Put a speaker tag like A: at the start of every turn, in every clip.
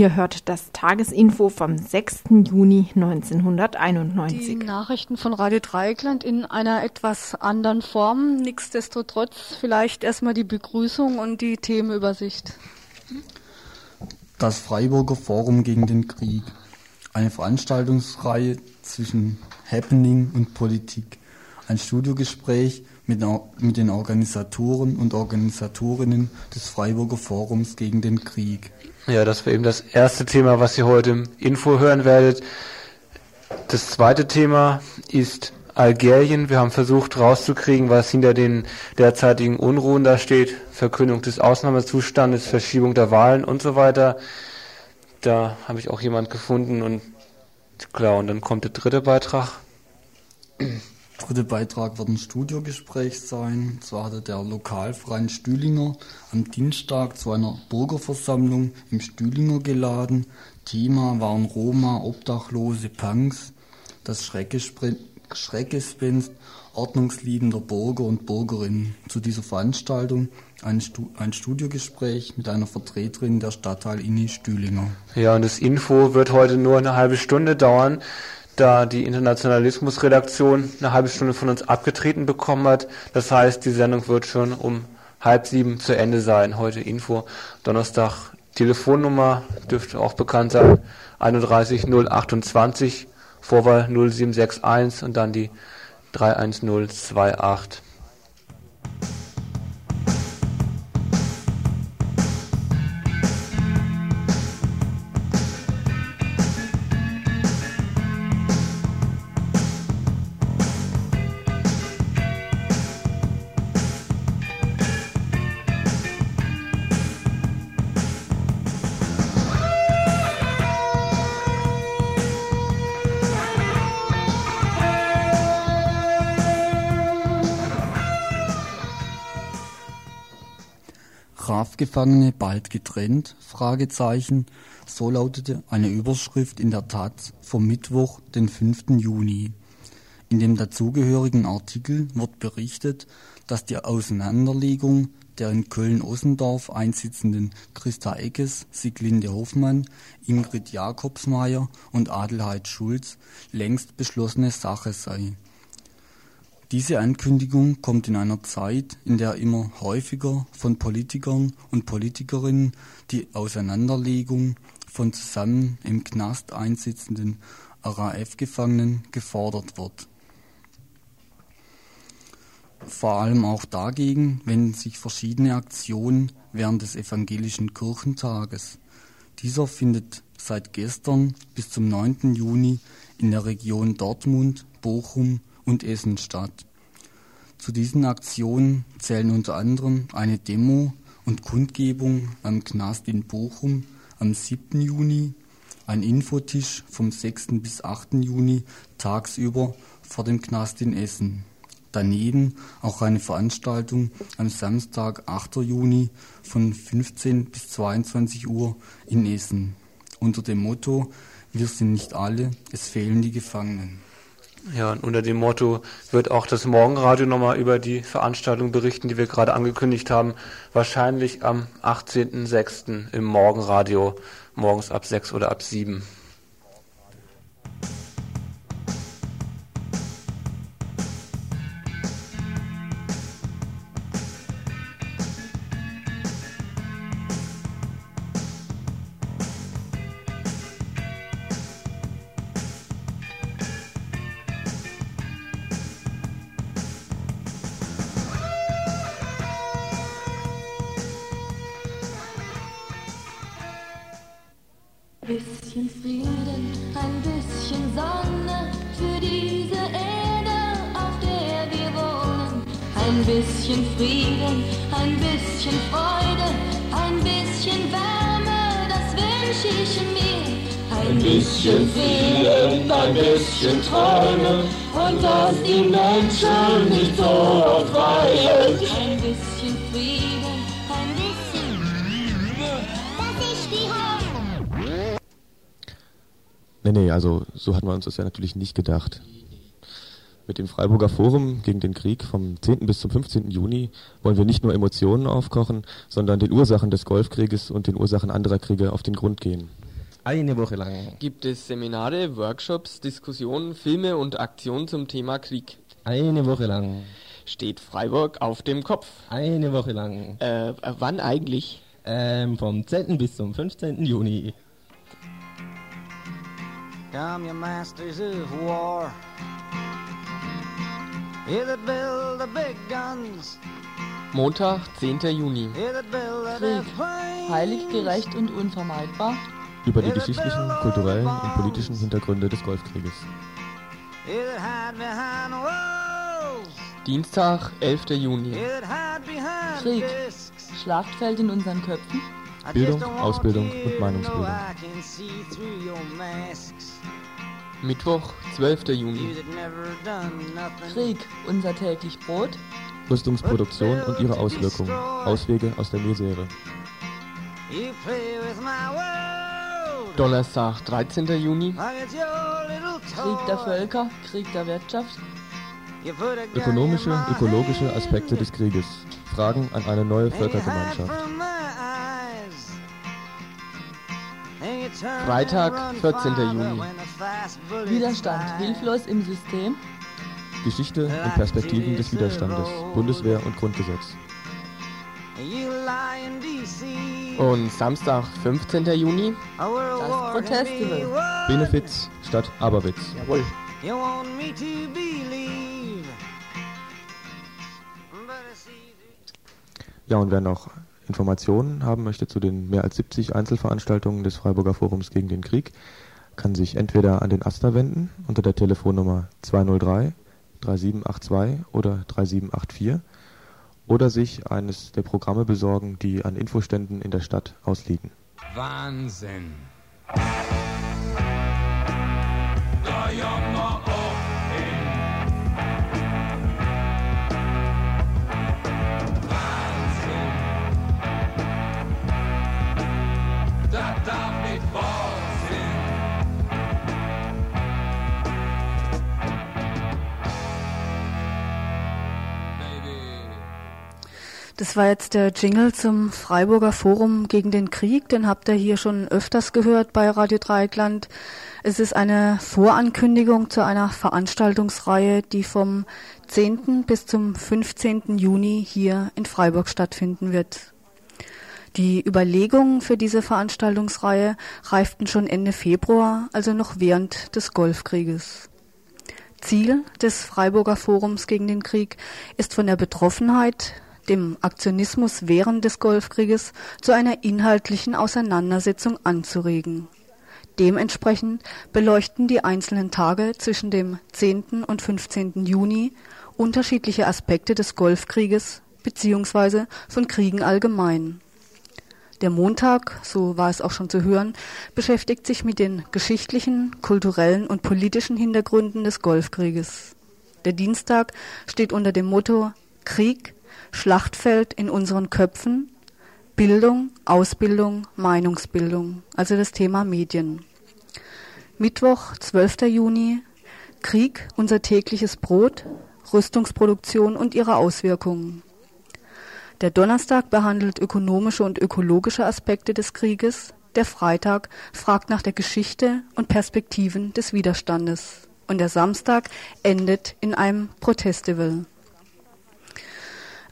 A: Ihr hört das Tagesinfo vom 6. Juni 1991.
B: Die Nachrichten von Radio Dreieckland in einer etwas anderen Form. Nichtsdestotrotz vielleicht erstmal die Begrüßung und die Themenübersicht.
C: Das Freiburger Forum gegen den Krieg. Eine Veranstaltungsreihe zwischen Happening und Politik. Ein Studiogespräch mit, mit den Organisatoren und Organisatorinnen des Freiburger Forums gegen den Krieg.
D: Ja, das war eben das erste Thema, was Sie heute im Info hören werdet. Das zweite Thema ist Algerien. Wir haben versucht rauszukriegen, was hinter den derzeitigen Unruhen da steht. Verkündung des Ausnahmezustandes, Verschiebung der Wahlen und so weiter. Da habe ich auch jemand gefunden und klar, und dann kommt der dritte Beitrag
C: dritte Beitrag wird ein Studiogespräch sein. Zwar hatte der Lokalverein Stühlinger am Dienstag zu einer Bürgerversammlung im Stühlinger geladen. Thema waren Roma, Obdachlose, Punks, das Schreckgespenst ordnungsliebender Bürger und Bürgerinnen. Zu dieser Veranstaltung ein, Stu ein Studiogespräch mit einer Vertreterin der Stadtteil Inni Stühlinger.
D: Ja, und das Info wird heute nur eine halbe Stunde dauern da die Internationalismus-Redaktion eine halbe Stunde von uns abgetreten bekommen hat. Das heißt, die Sendung wird schon um halb sieben zu Ende sein. Heute Info. Donnerstag Telefonnummer dürfte auch bekannt sein. 31 028 Vorwahl 0761 und dann die 31028.
C: Strafgefangene bald getrennt? So lautete eine Überschrift in der Taz vom Mittwoch, den 5. Juni. In dem dazugehörigen Artikel wird berichtet, dass die Auseinanderlegung der in Köln-Ossendorf einsitzenden Christa Eckes, Siglinde Hoffmann, Ingrid Jakobsmeier und Adelheid Schulz längst beschlossene Sache sei diese Ankündigung kommt in einer Zeit, in der immer häufiger von Politikern und Politikerinnen die Auseinanderlegung von zusammen im Knast einsitzenden RAF-Gefangenen gefordert wird. Vor allem auch dagegen wenden sich verschiedene Aktionen während des Evangelischen Kirchentages. Dieser findet seit gestern bis zum 9. Juni in der Region Dortmund, Bochum und Essen statt. Zu diesen Aktionen zählen unter anderem eine Demo und Kundgebung am Knast in Bochum am 7. Juni, ein Infotisch vom 6. bis 8. Juni tagsüber vor dem Knast in Essen. Daneben auch eine Veranstaltung am Samstag, 8. Juni von 15 bis 22 Uhr in Essen unter dem Motto Wir sind nicht alle, es fehlen die Gefangenen.
D: Ja, und unter dem Motto wird auch das Morgenradio nochmal über die Veranstaltung berichten, die wir gerade angekündigt haben. Wahrscheinlich am 18.06. im Morgenradio, morgens ab 6 oder ab 7.
E: so hatten wir uns das ja natürlich nicht gedacht. Mit dem Freiburger Forum gegen den Krieg vom 10. bis zum 15. Juni wollen wir nicht nur Emotionen aufkochen, sondern den Ursachen des Golfkrieges und den Ursachen anderer Kriege auf den Grund gehen.
F: Eine Woche lang.
G: Gibt es Seminare, Workshops, Diskussionen, Filme und Aktionen zum Thema Krieg?
F: Eine Woche lang.
G: Steht Freiburg auf dem Kopf?
F: Eine Woche lang.
G: Äh, wann eigentlich?
F: Ähm, vom 10. bis zum 15. Juni.
H: Come, you masters of war. That build the big guns.
G: Montag, 10. Juni.
I: Krieg. Heilig, gerecht und unvermeidbar.
E: Über die geschichtlichen, kulturellen und politischen Hintergründe des Golfkrieges.
G: Dienstag, 11. Juni.
I: Krieg. Schlachtfeld in unseren Köpfen.
E: Bildung, Ausbildung und Meinungsbildung.
G: Mittwoch, 12.
H: You
G: Juni.
I: Krieg, unser täglich Brot.
E: Rüstungsproduktion und ihre Auswirkungen. Auswege aus der Misere.
H: You play with my world.
G: Donnerstag, 13. Juni.
I: Krieg der. Völker, Krieg der Wirtschaft.
E: Ökonomische, ökologische. Aspekte des Krieges. Fragen an eine neue Völkergemeinschaft.
G: Freitag,
H: and run
G: 14.
H: farther
G: Juni.
I: Widerstand, hilflos im System.
E: Geschichte und Perspektiven des Widerstandes. Bundeswehr und Grundgesetz.
G: Und Samstag, 15. Juni.
I: Das
H: war can
I: Protestfestival.
H: be won.
E: Benefiz statt Aberwitz.
G: Jawohl.
H: You want me to believe. But I see
E: Ja, und wer noch Informationen haben möchte zu den mehr als 70 Einzelveranstaltungen des Freiburger Forums gegen den Krieg, kann sich entweder an den AStA wenden unter der Telefonnummer 203 3782 oder 3784 oder sich eines der Programme besorgen, die an Infoständen in der Stadt ausliegen.
J: Wahnsinn. Das
B: Das war jetzt der Jingle zum Freiburger Forum gegen den Krieg. Den habt ihr hier schon öfters gehört bei Radio Dreieckland. Es ist eine Vorankündigung zu einer Veranstaltungsreihe, die vom 10. bis zum 15. Juni hier in Freiburg stattfinden wird. Die Überlegungen für diese Veranstaltungsreihe reiften schon Ende Februar, also noch während des Golfkrieges. Ziel des Freiburger Forums gegen den Krieg ist von der Betroffenheit, dem Aktionismus während des Golfkrieges zu einer inhaltlichen Auseinandersetzung anzuregen. Dementsprechend beleuchten die einzelnen Tage zwischen dem 10. und 15. Juni unterschiedliche Aspekte des Golfkrieges bzw. von Kriegen allgemein. Der Montag, so war es auch schon zu hören, beschäftigt sich mit den geschichtlichen, kulturellen und politischen Hintergründen des Golfkrieges. Der Dienstag steht unter dem Motto Krieg, Schlachtfeld in unseren Köpfen, Bildung, Ausbildung, Meinungsbildung, also das Thema Medien. Mittwoch, 12. Juni, Krieg, unser tägliches Brot, Rüstungsproduktion und ihre Auswirkungen. Der Donnerstag behandelt ökonomische und ökologische Aspekte des Krieges. Der Freitag fragt nach der Geschichte und Perspektiven des Widerstandes. Und der Samstag endet in einem Protestival.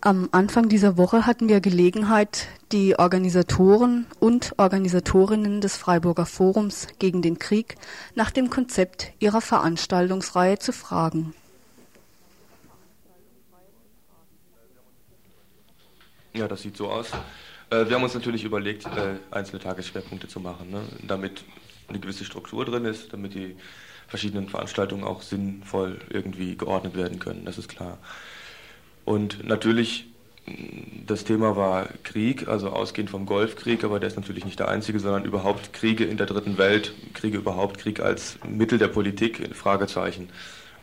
B: Am Anfang dieser Woche hatten wir Gelegenheit, die Organisatoren und Organisatorinnen des Freiburger Forums gegen den Krieg nach dem Konzept ihrer Veranstaltungsreihe zu fragen.
K: Ja, das sieht so aus. Äh, wir haben uns natürlich überlegt, äh, einzelne Tagesschwerpunkte zu machen, ne? damit eine gewisse Struktur drin ist, damit die verschiedenen Veranstaltungen auch sinnvoll irgendwie geordnet werden können, das ist klar. Und natürlich, das Thema war Krieg, also ausgehend vom Golfkrieg, aber der ist natürlich nicht der einzige, sondern überhaupt Kriege in der dritten Welt, Kriege überhaupt, Krieg als Mittel der Politik, Fragezeichen.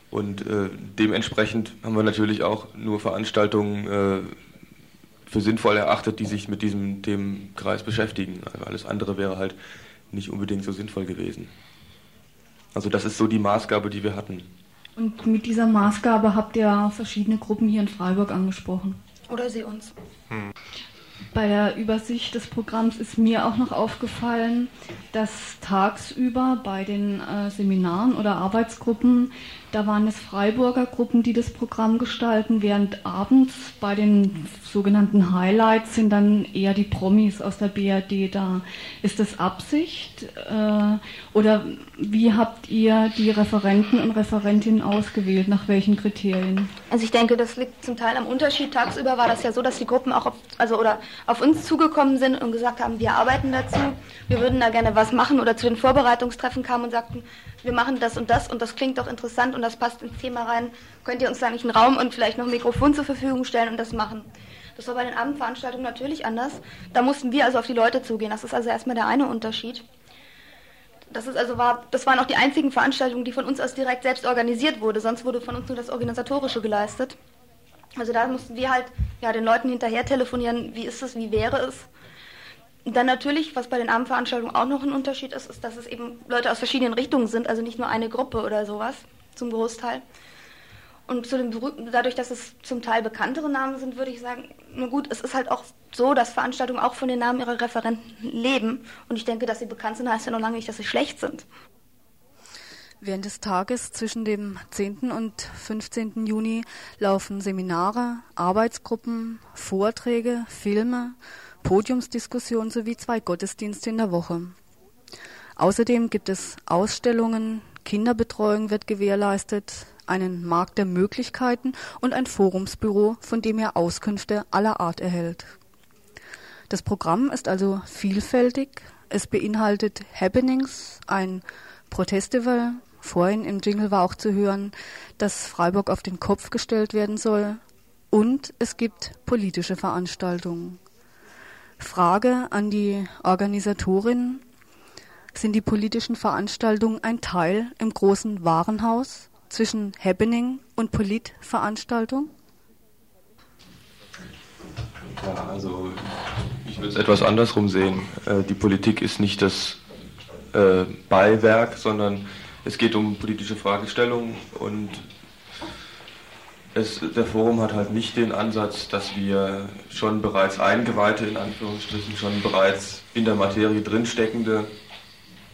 K: Und äh, dementsprechend haben wir natürlich auch nur Veranstaltungen äh, für sinnvoll erachtet, die sich mit diesem Themenkreis beschäftigen. Also alles andere wäre halt nicht unbedingt so sinnvoll gewesen. Also das ist so die Maßgabe, die wir hatten.
L: Und mit dieser Maßgabe habt ihr verschiedene Gruppen hier in Freiburg angesprochen.
M: Oder sie uns.
K: Hm.
L: Bei der Übersicht des Programms ist mir auch noch aufgefallen, dass tagsüber bei den äh, Seminaren oder Arbeitsgruppen, da waren es Freiburger Gruppen, die das Programm gestalten, während abends bei den sogenannten Highlights sind dann eher die Promis aus der BRD da. Ist das Absicht äh, oder wie habt ihr die Referenten und Referentinnen ausgewählt? Nach welchen Kriterien?
M: Also ich denke, das liegt zum Teil am Unterschied. Tagsüber war das ja so, dass die Gruppen auch auf, also oder auf uns zugekommen sind und gesagt haben, wir arbeiten dazu, wir würden da gerne was machen oder zu den Vorbereitungstreffen kamen und sagten, wir machen das und das und das klingt doch interessant und das passt ins Thema rein. Könnt ihr uns da nicht einen Raum und vielleicht noch ein Mikrofon zur Verfügung stellen und das machen? Das war bei den Abendveranstaltungen natürlich anders. Da mussten wir also auf die Leute zugehen. Das ist also erstmal der eine Unterschied. Das, ist also war, das waren auch die einzigen Veranstaltungen, die von uns aus direkt selbst organisiert wurde. Sonst wurde von uns nur das Organisatorische geleistet. Also da mussten wir halt ja, den Leuten hinterher telefonieren, wie ist es, wie wäre es. Dann natürlich, was bei den Abendveranstaltungen auch noch ein Unterschied ist, ist, dass es eben Leute aus verschiedenen Richtungen sind, also nicht nur eine Gruppe oder sowas, zum Großteil. Und zu dem, dadurch, dass es zum Teil bekanntere Namen sind, würde ich sagen, na gut, es ist halt auch so, dass Veranstaltungen auch von den Namen ihrer Referenten leben. Und ich denke, dass sie bekannt sind, heißt ja noch lange nicht, dass sie schlecht sind.
B: Während des Tages zwischen dem 10. und 15. Juni laufen Seminare, Arbeitsgruppen, Vorträge, Filme, Podiumsdiskussionen sowie zwei Gottesdienste in der Woche. Außerdem gibt es Ausstellungen, Kinderbetreuung wird gewährleistet, einen Markt der Möglichkeiten und ein Forumsbüro, von dem er Auskünfte aller Art erhält. Das Programm ist also vielfältig. Es beinhaltet Happenings, ein Protestival. Vorhin im Jingle war auch zu hören, dass Freiburg auf den Kopf gestellt werden soll. Und es gibt politische Veranstaltungen. Frage an die Organisatorin. Sind die politischen Veranstaltungen ein Teil im großen Warenhaus zwischen Happening und Politveranstaltung?
K: Ja, also ich würde es etwas andersrum sehen. Äh, die Politik ist nicht das äh, Beiwerk, sondern es geht um politische Fragestellungen und es, der Forum hat halt nicht den Ansatz, dass wir schon bereits Eingeweihte in Anführungsstrichen, schon bereits in der Materie drinsteckende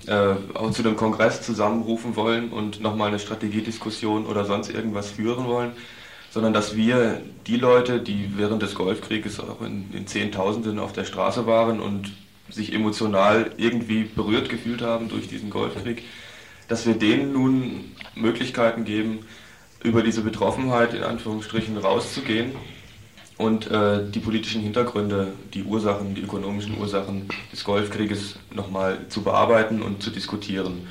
K: äh, auch zu einem Kongress zusammenrufen wollen und nochmal eine Strategiediskussion oder sonst irgendwas führen wollen, sondern dass wir die Leute, die während des Golfkrieges auch in, in Zehntausenden auf der Straße waren und sich emotional irgendwie berührt gefühlt haben durch diesen Golfkrieg, dass wir denen nun Möglichkeiten geben, über diese Betroffenheit in Anführungsstrichen rauszugehen und äh, die politischen Hintergründe, die Ursachen, die ökonomischen Ursachen des Golfkrieges nochmal zu bearbeiten und zu diskutieren.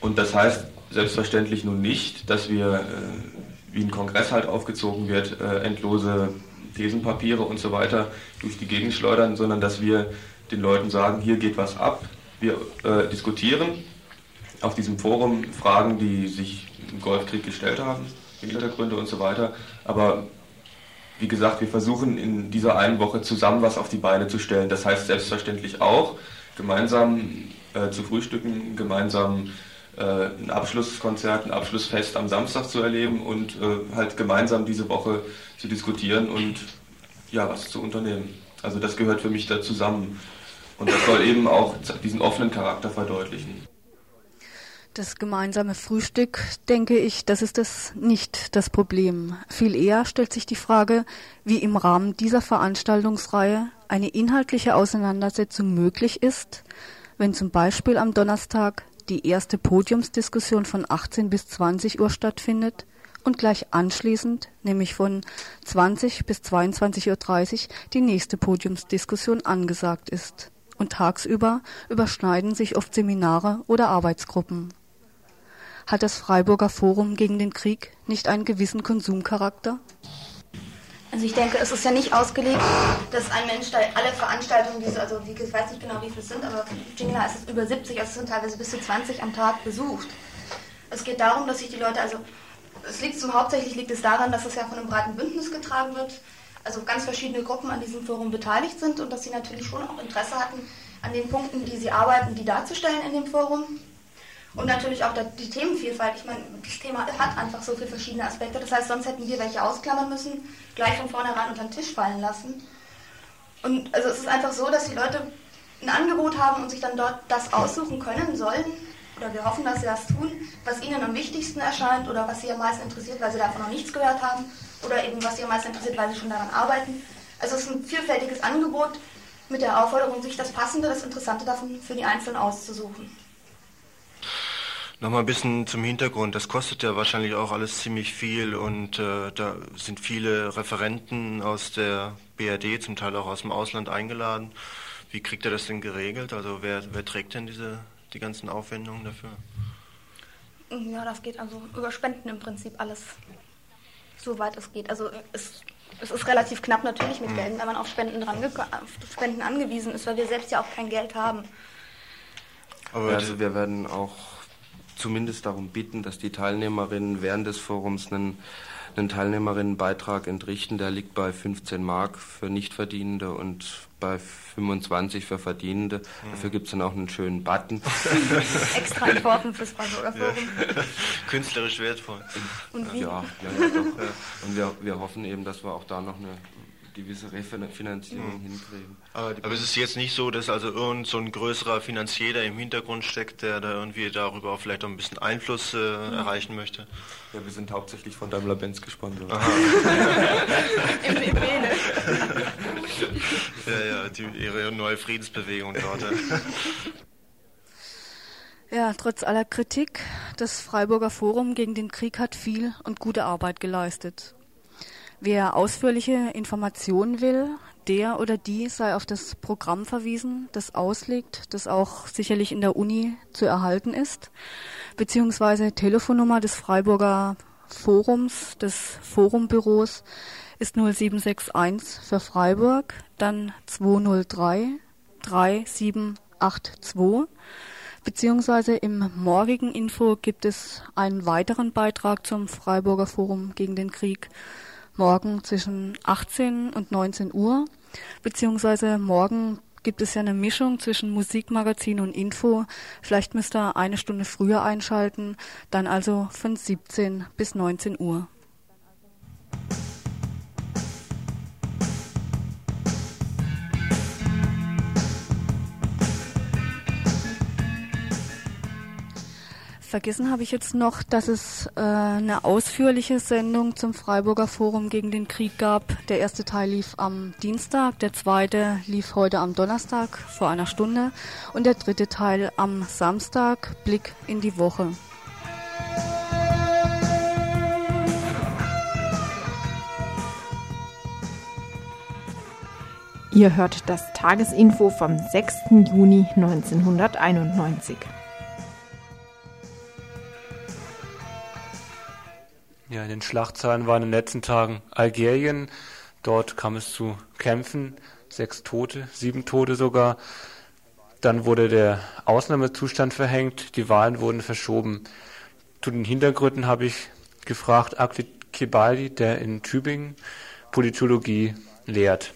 K: Und das heißt selbstverständlich nun nicht, dass wir, äh, wie ein Kongress halt aufgezogen wird, äh, endlose Thesenpapiere und so weiter durch die Gegend schleudern, sondern dass wir den Leuten sagen, hier geht was ab, wir äh, diskutieren auf diesem Forum Fragen, die sich im Golfkrieg gestellt haben, Hintergründe und so weiter, aber wie gesagt, wir versuchen in dieser einen Woche zusammen was auf die Beine zu stellen. Das heißt selbstverständlich auch, gemeinsam äh, zu frühstücken, gemeinsam äh, ein Abschlusskonzert, ein Abschlussfest am Samstag zu erleben und äh, halt gemeinsam diese Woche zu diskutieren und ja, was zu unternehmen. Also das gehört für mich da zusammen. Und das soll eben auch diesen offenen Charakter verdeutlichen.
B: Das gemeinsame Frühstück, denke ich, das ist das nicht das Problem. Viel eher stellt sich die Frage, wie im Rahmen dieser Veranstaltungsreihe eine inhaltliche Auseinandersetzung möglich ist, wenn zum Beispiel am Donnerstag die erste Podiumsdiskussion von 18 bis 20 Uhr stattfindet und gleich anschließend, nämlich von 20 bis 22.30 Uhr, die nächste Podiumsdiskussion angesagt ist. Und tagsüber überschneiden sich oft Seminare oder Arbeitsgruppen. Hat das Freiburger Forum gegen den Krieg nicht einen gewissen Konsumcharakter?
M: Also ich denke, es ist ja nicht ausgelegt, dass ein Mensch da alle Veranstaltungen, diese, also ich weiß nicht genau, wie viele es sind, aber Jingla ist es über 70, also es sind teilweise bis zu 20 am Tag besucht. Es geht darum, dass sich die Leute, also es liegt zum hauptsächlich liegt es daran, dass es ja von einem breiten Bündnis getragen wird, also ganz verschiedene Gruppen an diesem Forum beteiligt sind und dass sie natürlich schon auch Interesse hatten, an den Punkten, die sie arbeiten, die darzustellen in dem Forum. Und natürlich auch die Themenvielfalt. Ich meine, das Thema hat einfach so viele verschiedene Aspekte. Das heißt, sonst hätten wir welche ausklammern müssen, gleich von vornherein unter den Tisch fallen lassen. Und also es ist einfach so, dass die Leute ein Angebot haben und sich dann dort das aussuchen können sollen, oder wir hoffen, dass sie das tun, was ihnen am wichtigsten erscheint oder was sie am meisten interessiert, weil sie davon noch nichts gehört haben, oder eben was sie am meisten interessiert, weil sie schon daran arbeiten. Also es ist ein vielfältiges Angebot mit der Aufforderung, sich das Passende, das Interessante davon für die Einzelnen auszusuchen.
N: Nochmal ein bisschen zum Hintergrund. Das kostet ja wahrscheinlich auch alles ziemlich viel und äh, da sind viele Referenten aus der BRD, zum Teil auch aus dem Ausland eingeladen. Wie kriegt er das denn geregelt? Also wer, wer trägt denn diese, die ganzen Aufwendungen dafür?
M: Ja, das geht also über Spenden im Prinzip alles, soweit es geht. Also es, es ist relativ knapp natürlich mit Geld, wenn man auf Spenden, dran auf Spenden angewiesen ist, weil wir selbst ja auch kein Geld haben.
O: Aber also wir werden auch zumindest darum bitten, dass die Teilnehmerinnen während des Forums einen, einen Teilnehmerinnenbeitrag entrichten. Der liegt bei 15 Mark für Nichtverdienende und bei 25 für Verdienende. Mhm. Dafür gibt es dann auch einen schönen Button.
M: Extra entworfen fürs Freiburger Forum.
N: Ja. Künstlerisch wertvoll.
M: Und wie?
O: Ja, ja, ja doch. Und wir, wir hoffen eben, dass wir auch da noch eine gewisse Refinanzierung mhm. hinkriegen.
N: Aber, aber, es ist jetzt nicht so, dass also irgend so ein größerer Finanzier da im Hintergrund steckt, der da irgendwie darüber auch vielleicht auch ein bisschen Einfluss äh, mhm. erreichen möchte.
O: Ja, wir sind hauptsächlich von Daimler-Benz gesponsert.
M: Im,
N: ja, ja, die, ihre neue Friedensbewegung dort.
B: Ja, trotz aller Kritik, das Freiburger Forum gegen den Krieg hat viel und gute Arbeit geleistet. Wer ausführliche Informationen will, der oder die sei auf das Programm verwiesen, das ausliegt, das auch sicherlich in der Uni zu erhalten ist, beziehungsweise Telefonnummer des Freiburger Forums, des Forumbüros ist 0761 für Freiburg, dann 203 3782 beziehungsweise im morgigen Info gibt es einen weiteren Beitrag zum Freiburger Forum gegen den Krieg morgen zwischen 18 und 19 Uhr, beziehungsweise morgen gibt es ja eine Mischung zwischen Musikmagazin und Info. Vielleicht müsst ihr eine Stunde früher einschalten, dann also von 17 bis 19 Uhr. Vergessen habe ich jetzt noch, dass es äh, eine ausführliche Sendung zum Freiburger Forum gegen den Krieg gab. Der erste Teil lief am Dienstag, der zweite lief heute am Donnerstag vor einer Stunde und der dritte Teil am Samstag. Blick in die Woche.
A: Ihr hört das Tagesinfo vom 6. Juni 1991.
D: Ja, in den Schlachtzahlen waren in den letzten Tagen Algerien. Dort kam es zu Kämpfen, sechs Tote, sieben Tote sogar. Dann wurde der Ausnahmezustand verhängt, die Wahlen wurden verschoben. Zu den Hintergründen habe ich gefragt Aklit Kibaldi, der in Tübingen Politologie lehrt.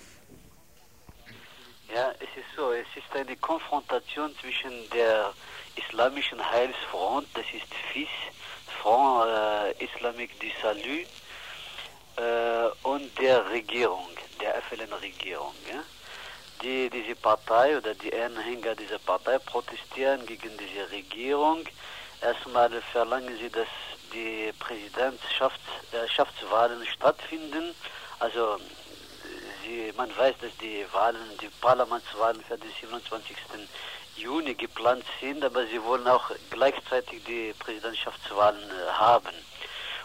P: Ja, es ist so, es ist eine Konfrontation zwischen der islamischen Heilsfront, das ist FIS, Front äh, Islamique du Salut äh, und der Regierung, der FLN-Regierung. Ja? Die, diese Partei oder die Anhänger dieser Partei protestieren gegen diese Regierung. Erstmal verlangen sie, dass die Präsidentschaftswahlen stattfinden. Also sie, man weiß, dass die Wahlen, die Parlamentswahlen für den 27. Juni geplant sind, aber sie wollen auch gleichzeitig die Präsidentschaftswahlen äh, haben.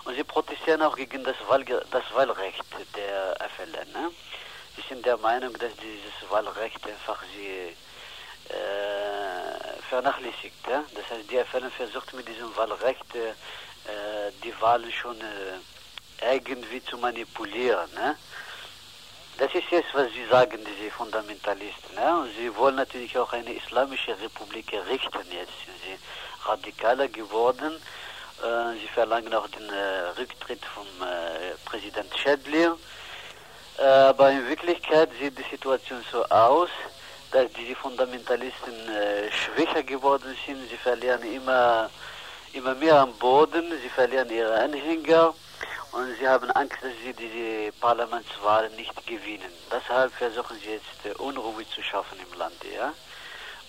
P: Und sie protestieren auch gegen das, Wahl, das Wahlrecht der FLN. Ne? Sie sind der Meinung, dass dieses Wahlrecht einfach sie äh, vernachlässigt. Ja? Das heißt, die FLN versucht mit diesem Wahlrecht äh, die Wahlen schon äh, irgendwie zu manipulieren. Ne? Das ist jetzt, was Sie sagen, diese Fundamentalisten. Ne? Und sie wollen natürlich auch eine islamische Republik errichten. Jetzt sind sie radikaler geworden. Äh, sie verlangen auch den äh, Rücktritt vom äh, Präsident Schädli. Äh, aber in Wirklichkeit sieht die Situation so aus, dass diese Fundamentalisten äh, schwächer geworden sind. Sie verlieren immer, immer mehr am Boden, sie verlieren ihre Anhänger. Und sie haben Angst, dass sie diese Parlamentswahlen nicht gewinnen. Deshalb versuchen sie jetzt äh, Unruhe zu schaffen im Land, ja.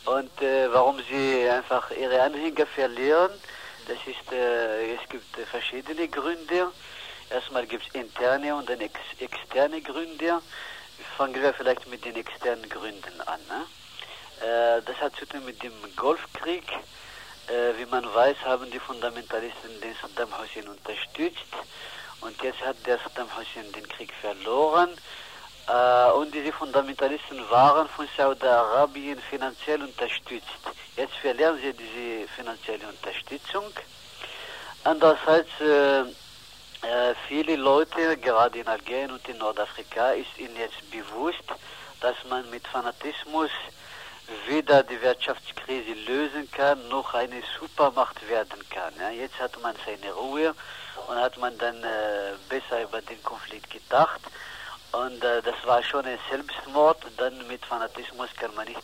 P: Und äh, warum sie einfach ihre Anhänger verlieren, das ist, äh, es gibt äh, verschiedene Gründe. Erstmal gibt es interne und dann ex externe Gründe. Fangen wir vielleicht mit den externen Gründen an. Ne? Äh, das hat zu tun mit dem Golfkrieg. Äh, wie man weiß, haben die Fundamentalisten den Saddam Hussein unterstützt. Und jetzt hat der Saddam Hussein den Krieg verloren. Äh, und diese Fundamentalisten waren von Saudi-Arabien finanziell unterstützt. Jetzt verlieren sie diese finanzielle Unterstützung. Andererseits, äh, äh, viele Leute, gerade in Algerien und in Nordafrika, ist ihnen jetzt bewusst, dass man mit Fanatismus weder die Wirtschaftskrise lösen kann, noch eine Supermacht werden kann. Ja, jetzt hat man seine Ruhe und hat man dann äh, besser über den Konflikt gedacht. Und äh, das war schon ein Selbstmord. Dann mit Fanatismus kann man nicht,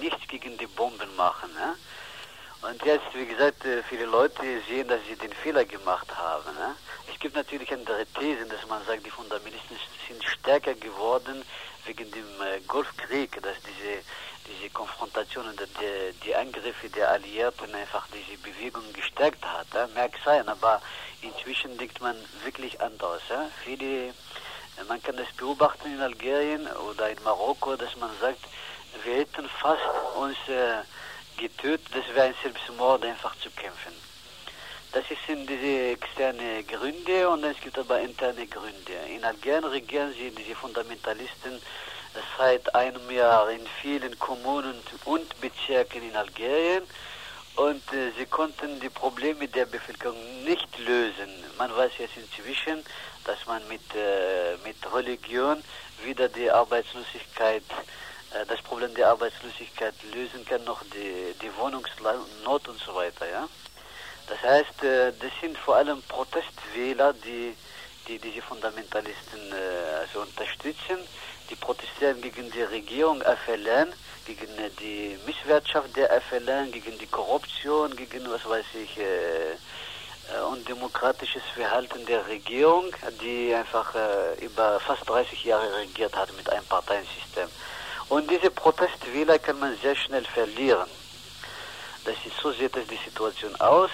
P: nichts gegen die Bomben machen. Ja? Und jetzt, wie gesagt, äh, viele Leute sehen, dass sie den Fehler gemacht haben. Ja? Es gibt natürlich andere Thesen, dass man sagt, die Fundamentalisten sind stärker geworden wegen dem äh, Golfkrieg, dass diese diese Konfrontation und die, die, Angriffe der Alliierten einfach diese Bewegung gestärkt hat. Ja? Mag sein, aber inzwischen denkt man wirklich anders. Ja? Viele, man kann das beobachten in Algerien oder in Marokko, dass man sagt, wir hätten fast uns äh, getötet, das wäre ein Selbstmord, einfach zu kämpfen. Das sind diese externen Gründe und es gibt aber interne Gründe. In Algerien regieren sie diese Fundamentalisten seit einem Jahr in vielen Kommunen und Bezirken in Algerien und äh, sie konnten die Probleme der Bevölkerung nicht lösen. Man weiß jetzt inzwischen, dass man mit, äh, mit Religion wieder die Arbeitslosigkeit, äh, das Problem der Arbeitslosigkeit lösen kann, noch die, die Wohnungsnot und so weiter. Ja? Das heißt, äh, das sind vor allem Protestwähler, die, die diese Fundamentalisten äh, also unterstützen die protestieren gegen die Regierung FLN, gegen die Misswirtschaft der FLN, gegen die Korruption, gegen was weiß ich, äh, äh, undemokratisches Verhalten der Regierung, die einfach äh, über fast 30 Jahre regiert hat mit einem Parteiensystem. Und diese Protestwähler kann man sehr schnell verlieren. Das ist, so sieht es die Situation aus.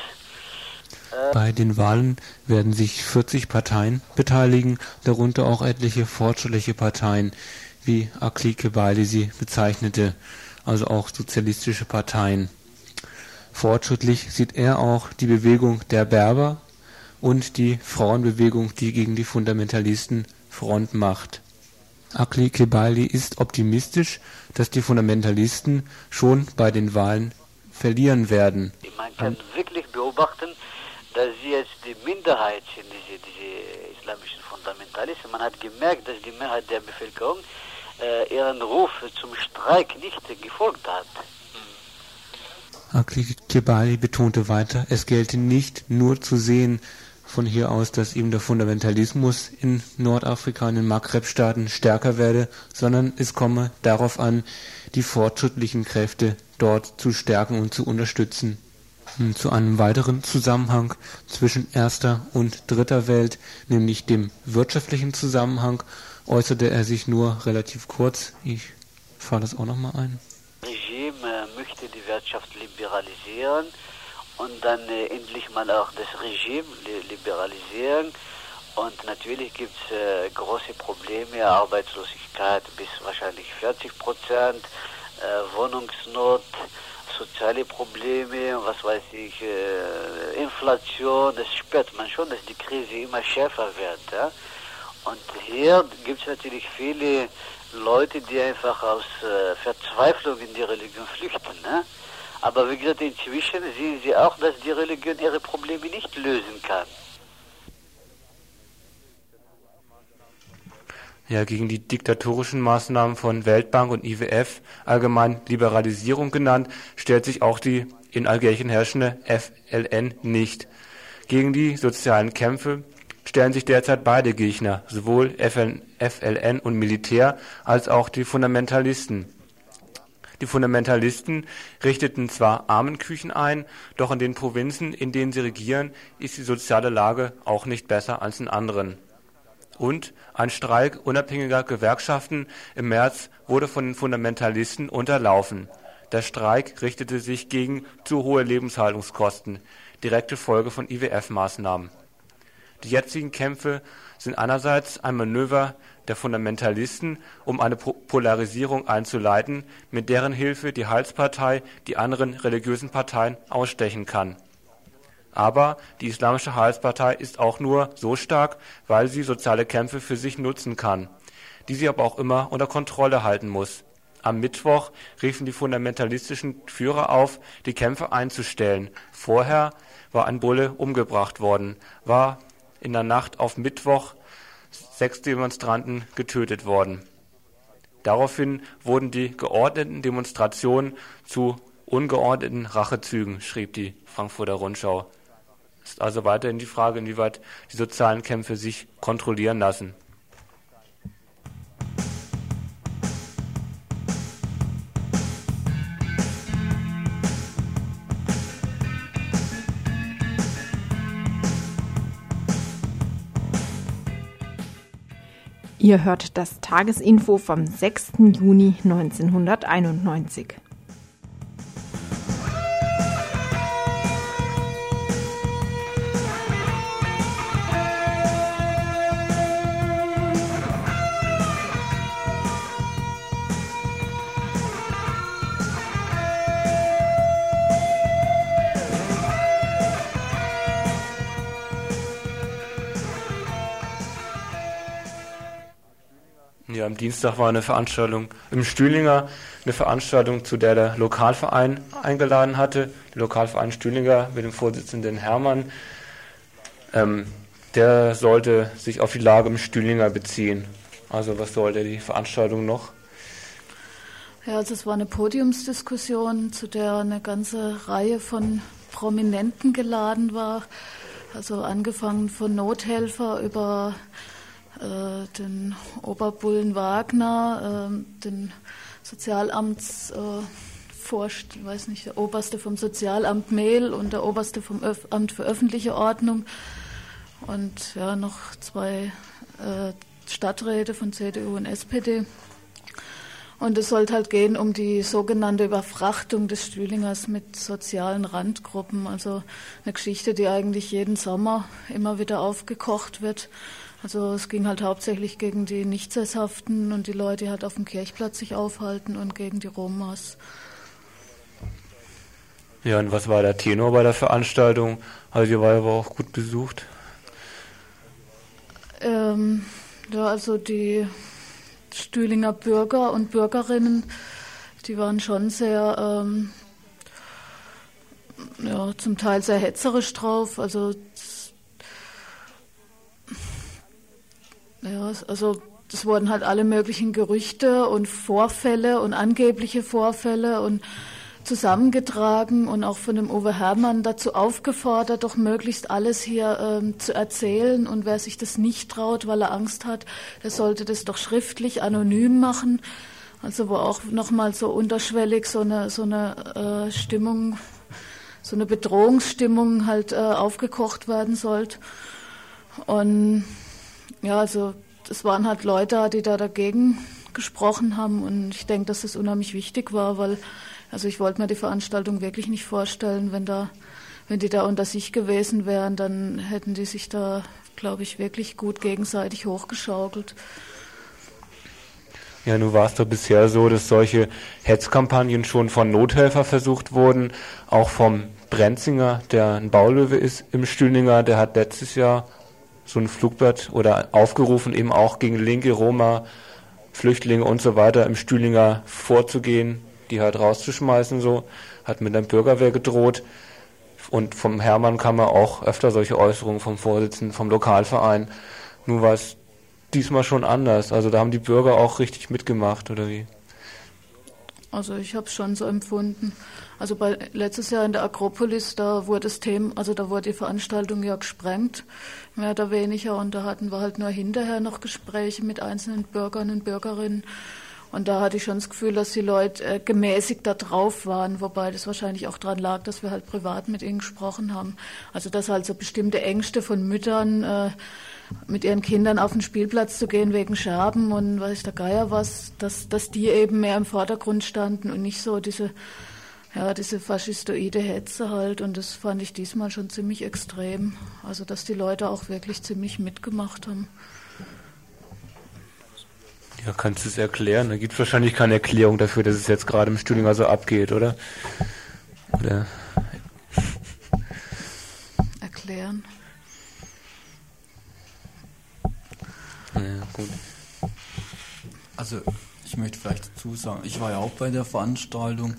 D: Bei den Wahlen werden sich 40 Parteien beteiligen, darunter auch etliche fortschrittliche Parteien, wie Akli Kebali sie bezeichnete, also auch sozialistische Parteien. Fortschrittlich sieht er auch die Bewegung der Berber und die Frauenbewegung, die gegen die Fundamentalisten Front macht. Akli Kebali ist optimistisch, dass die Fundamentalisten schon bei den Wahlen verlieren werden.
P: Man kann wirklich beobachten, dass sie jetzt die Minderheit sind, diese, diese islamischen Fundamentalisten. Man hat gemerkt, dass die Mehrheit der Bevölkerung äh, ihren Ruf zum Streik nicht gefolgt hat.
D: Akli Kebali betonte weiter, es gelte nicht nur zu sehen von hier aus, dass eben der Fundamentalismus in Nordafrika und in Maghreb-Staaten stärker werde, sondern es komme darauf an, die fortschrittlichen Kräfte dort zu stärken und zu unterstützen. Hm, zu einem weiteren Zusammenhang zwischen erster und dritter Welt, nämlich dem wirtschaftlichen Zusammenhang, äußerte er sich nur relativ kurz. Ich fahre das auch nochmal ein.
P: Regime möchte die Wirtschaft liberalisieren und dann äh, endlich mal auch das Regime liberalisieren. Und natürlich gibt es äh, große Probleme, Arbeitslosigkeit bis wahrscheinlich 40 Prozent, äh, Wohnungsnot soziale Probleme, was weiß ich, äh, Inflation, das spürt man schon, dass die Krise immer schärfer wird. Ja? Und hier gibt es natürlich viele Leute, die einfach aus äh, Verzweiflung in die Religion flüchten. Ne? Aber wie gesagt, inzwischen sehen sie auch, dass die Religion ihre Probleme nicht lösen kann.
D: Ja, gegen die diktatorischen Maßnahmen von Weltbank und IWF, allgemein Liberalisierung genannt, stellt sich auch die in Algerien herrschende FLN nicht. Gegen die sozialen Kämpfe stellen sich derzeit beide Gegner, sowohl FLN und Militär als auch die Fundamentalisten. Die Fundamentalisten richteten zwar Armenküchen ein, doch in den Provinzen, in denen sie regieren, ist die soziale Lage auch nicht besser als in anderen. Und ein Streik unabhängiger Gewerkschaften im März wurde von den Fundamentalisten unterlaufen. Der Streik richtete sich gegen zu hohe Lebenshaltungskosten, direkte Folge von IWF-Maßnahmen. Die jetzigen Kämpfe sind einerseits ein Manöver der Fundamentalisten, um eine Polarisierung einzuleiten, mit deren Hilfe die Heilspartei die anderen religiösen Parteien ausstechen kann. Aber die Islamische Heilspartei ist auch nur so stark, weil sie soziale Kämpfe für sich nutzen kann, die sie aber auch immer unter Kontrolle halten muss. Am Mittwoch riefen die fundamentalistischen Führer auf, die Kämpfe einzustellen. Vorher war ein Bulle umgebracht worden, war in der Nacht auf Mittwoch sechs Demonstranten getötet worden. Daraufhin wurden die geordneten Demonstrationen zu ungeordneten Rachezügen, schrieb die Frankfurter Rundschau. Es ist also weiterhin die Frage, inwieweit die sozialen Kämpfe sich kontrollieren lassen.
A: Ihr hört das Tagesinfo vom 6. Juni 1991.
D: am Dienstag war eine Veranstaltung im Stühlinger, eine Veranstaltung, zu der der Lokalverein eingeladen hatte. Der Lokalverein Stühlinger mit dem Vorsitzenden Hermann. Ähm, der sollte sich auf die Lage im Stühlinger beziehen. Also was sollte die Veranstaltung noch?
Q: Ja, also es war eine Podiumsdiskussion, zu der eine ganze Reihe von Prominenten geladen war. Also angefangen von Nothelfer über den Oberbullen Wagner, äh, den Sozialamts äh, forscht, weiß nicht, der Oberste vom Sozialamt Mehl und der Oberste vom Öf Amt für öffentliche Ordnung und ja noch zwei äh, Stadträte von CDU und SPD. Und es sollte halt gehen um die sogenannte Überfrachtung des Stühlingers mit sozialen Randgruppen. Also eine Geschichte, die eigentlich jeden Sommer immer wieder aufgekocht wird. Also es ging halt hauptsächlich gegen die Nichtsesshaften und die Leute, die halt auf dem Kirchplatz sich aufhalten und gegen die Romas.
D: Ja, und was war der Tenor bei der Veranstaltung? Also die war aber auch gut besucht.
Q: Ähm, ja, also die Stühlinger Bürger und Bürgerinnen, die waren schon sehr, ähm, ja, zum Teil sehr hetzerisch drauf. Also Ja, also es wurden halt alle möglichen Gerüchte und Vorfälle und angebliche Vorfälle und zusammengetragen und auch von dem Uwe Herrmann dazu aufgefordert, doch möglichst alles hier ähm, zu erzählen. Und wer sich das nicht traut, weil er Angst hat, der sollte das doch schriftlich anonym machen. Also wo auch nochmal so unterschwellig so eine, so eine äh, Stimmung, so eine Bedrohungsstimmung halt äh, aufgekocht werden sollte. Und ja, also es waren halt Leute, die da dagegen gesprochen haben und ich denke, dass das unheimlich wichtig war, weil also ich wollte mir die Veranstaltung wirklich nicht vorstellen, wenn da wenn die da unter sich gewesen wären, dann hätten die sich da, glaube ich, wirklich gut gegenseitig hochgeschaukelt.
D: Ja, nun war es doch bisher so, dass solche Hetzkampagnen schon von Nothelfer versucht wurden, auch vom Brenzinger, der ein Baulöwe ist im Stühlinger, der hat letztes Jahr so ein Flugblatt oder aufgerufen, eben auch gegen linke Roma, Flüchtlinge und so weiter im Stühlinger vorzugehen, die halt rauszuschmeißen, so, hat mit einer Bürgerwehr gedroht. Und vom Hermann kam er auch öfter solche Äußerungen vom Vorsitzenden vom Lokalverein. Nun war es diesmal schon anders. Also da haben die Bürger auch richtig mitgemacht, oder wie?
Q: Also ich habe es schon so empfunden. Also bei, letztes Jahr in der Akropolis, da wurde das Thema, also da wurde die Veranstaltung ja gesprengt, mehr oder weniger, und da hatten wir halt nur hinterher noch Gespräche mit einzelnen Bürgern und Bürgerinnen. Und da hatte ich schon das Gefühl, dass die Leute äh, gemäßigt da drauf waren, wobei das wahrscheinlich auch daran lag, dass wir halt privat mit ihnen gesprochen haben. Also dass halt so bestimmte Ängste von Müttern, äh, mit ihren Kindern auf den Spielplatz zu gehen wegen Scherben und weiß der Geier was, dass, dass die eben mehr im Vordergrund standen und nicht so diese, ja, diese faschistoide Hetze halt. Und das fand ich diesmal schon ziemlich extrem. Also dass die Leute auch wirklich ziemlich mitgemacht haben.
D: Ja, kannst du es erklären? Da gibt es wahrscheinlich keine Erklärung dafür, dass es jetzt gerade im Studinger so abgeht, oder? Oder?
Q: Erklären.
C: Ja, gut. Also, ich möchte vielleicht dazu sagen, ich war ja auch bei der Veranstaltung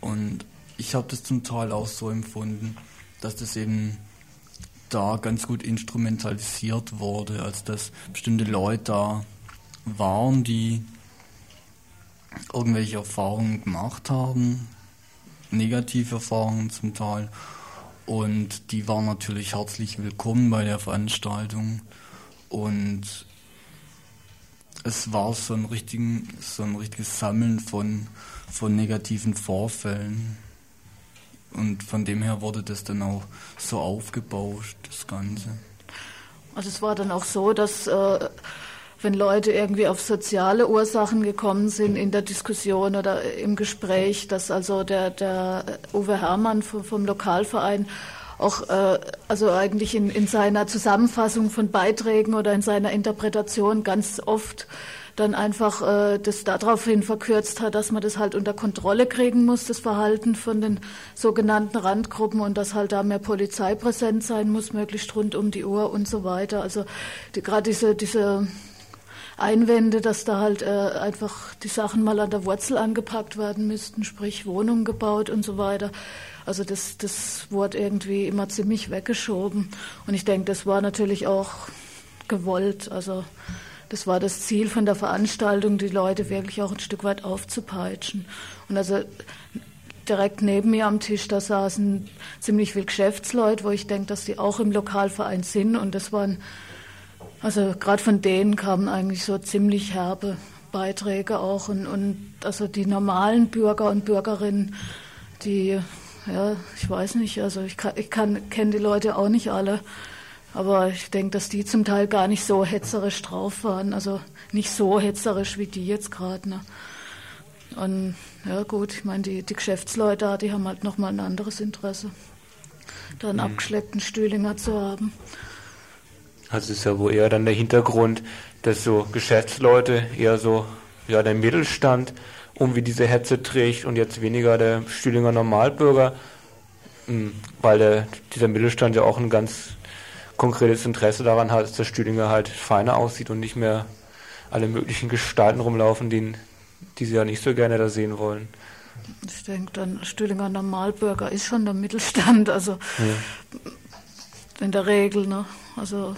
C: und ich habe das zum Teil auch so empfunden, dass das eben da ganz gut instrumentalisiert wurde, als dass bestimmte Leute da waren, die irgendwelche Erfahrungen gemacht haben, negative Erfahrungen zum Teil. Und die waren natürlich herzlich willkommen bei der Veranstaltung. Und es war so ein, so ein richtiges Sammeln von, von negativen Vorfällen. Und von dem her wurde das dann auch so aufgebauscht, das Ganze.
Q: Also es war dann auch so, dass äh, wenn Leute irgendwie auf soziale Ursachen gekommen sind in der Diskussion oder im Gespräch, dass also der, der Uwe Herrmann vom, vom Lokalverein auch äh, also eigentlich in, in seiner Zusammenfassung von Beiträgen oder in seiner Interpretation ganz oft dann einfach äh, das daraufhin verkürzt hat, dass man das halt unter Kontrolle kriegen muss, das Verhalten von den sogenannten Randgruppen und dass halt da mehr Polizei präsent sein muss, möglichst rund um die Uhr und so weiter. Also die, gerade diese, diese Einwände, dass da halt äh, einfach die Sachen mal an der Wurzel angepackt werden müssten, sprich Wohnungen gebaut und so weiter. Also das, das wurde irgendwie immer ziemlich weggeschoben. Und ich denke, das war natürlich auch gewollt. Also das war das Ziel von der Veranstaltung, die Leute wirklich auch ein Stück weit aufzupeitschen. Und also direkt neben mir am Tisch, da saßen ziemlich viele Geschäftsleute, wo ich denke, dass die auch im Lokalverein sind. Und das waren, also gerade von denen kamen eigentlich so ziemlich herbe Beiträge auch. Und, und also die normalen Bürger und Bürgerinnen, die ja, ich weiß nicht, also ich, ich kenne die Leute auch nicht alle, aber ich denke, dass die zum Teil gar nicht so hetzerisch drauf waren, also nicht so hetzerisch wie die jetzt gerade. Ne? Und ja gut, ich meine, die, die Geschäftsleute, die haben halt nochmal ein anderes Interesse, da einen mhm. abgeschleppten Stühlinger zu haben.
D: Also ist ja wohl eher dann der Hintergrund, dass so Geschäftsleute eher so, ja, der Mittelstand irgendwie diese Hetze trägt und jetzt weniger der Stühlinger Normalbürger, hm, weil der, dieser Mittelstand ja auch ein ganz konkretes Interesse daran hat, dass der Stühlinger halt feiner aussieht und nicht mehr alle möglichen Gestalten rumlaufen, die, die sie ja nicht so gerne da sehen wollen.
Q: Ich denke, dann Stühlinger Normalbürger ist schon der Mittelstand, also ja. in der Regel. Ne? Also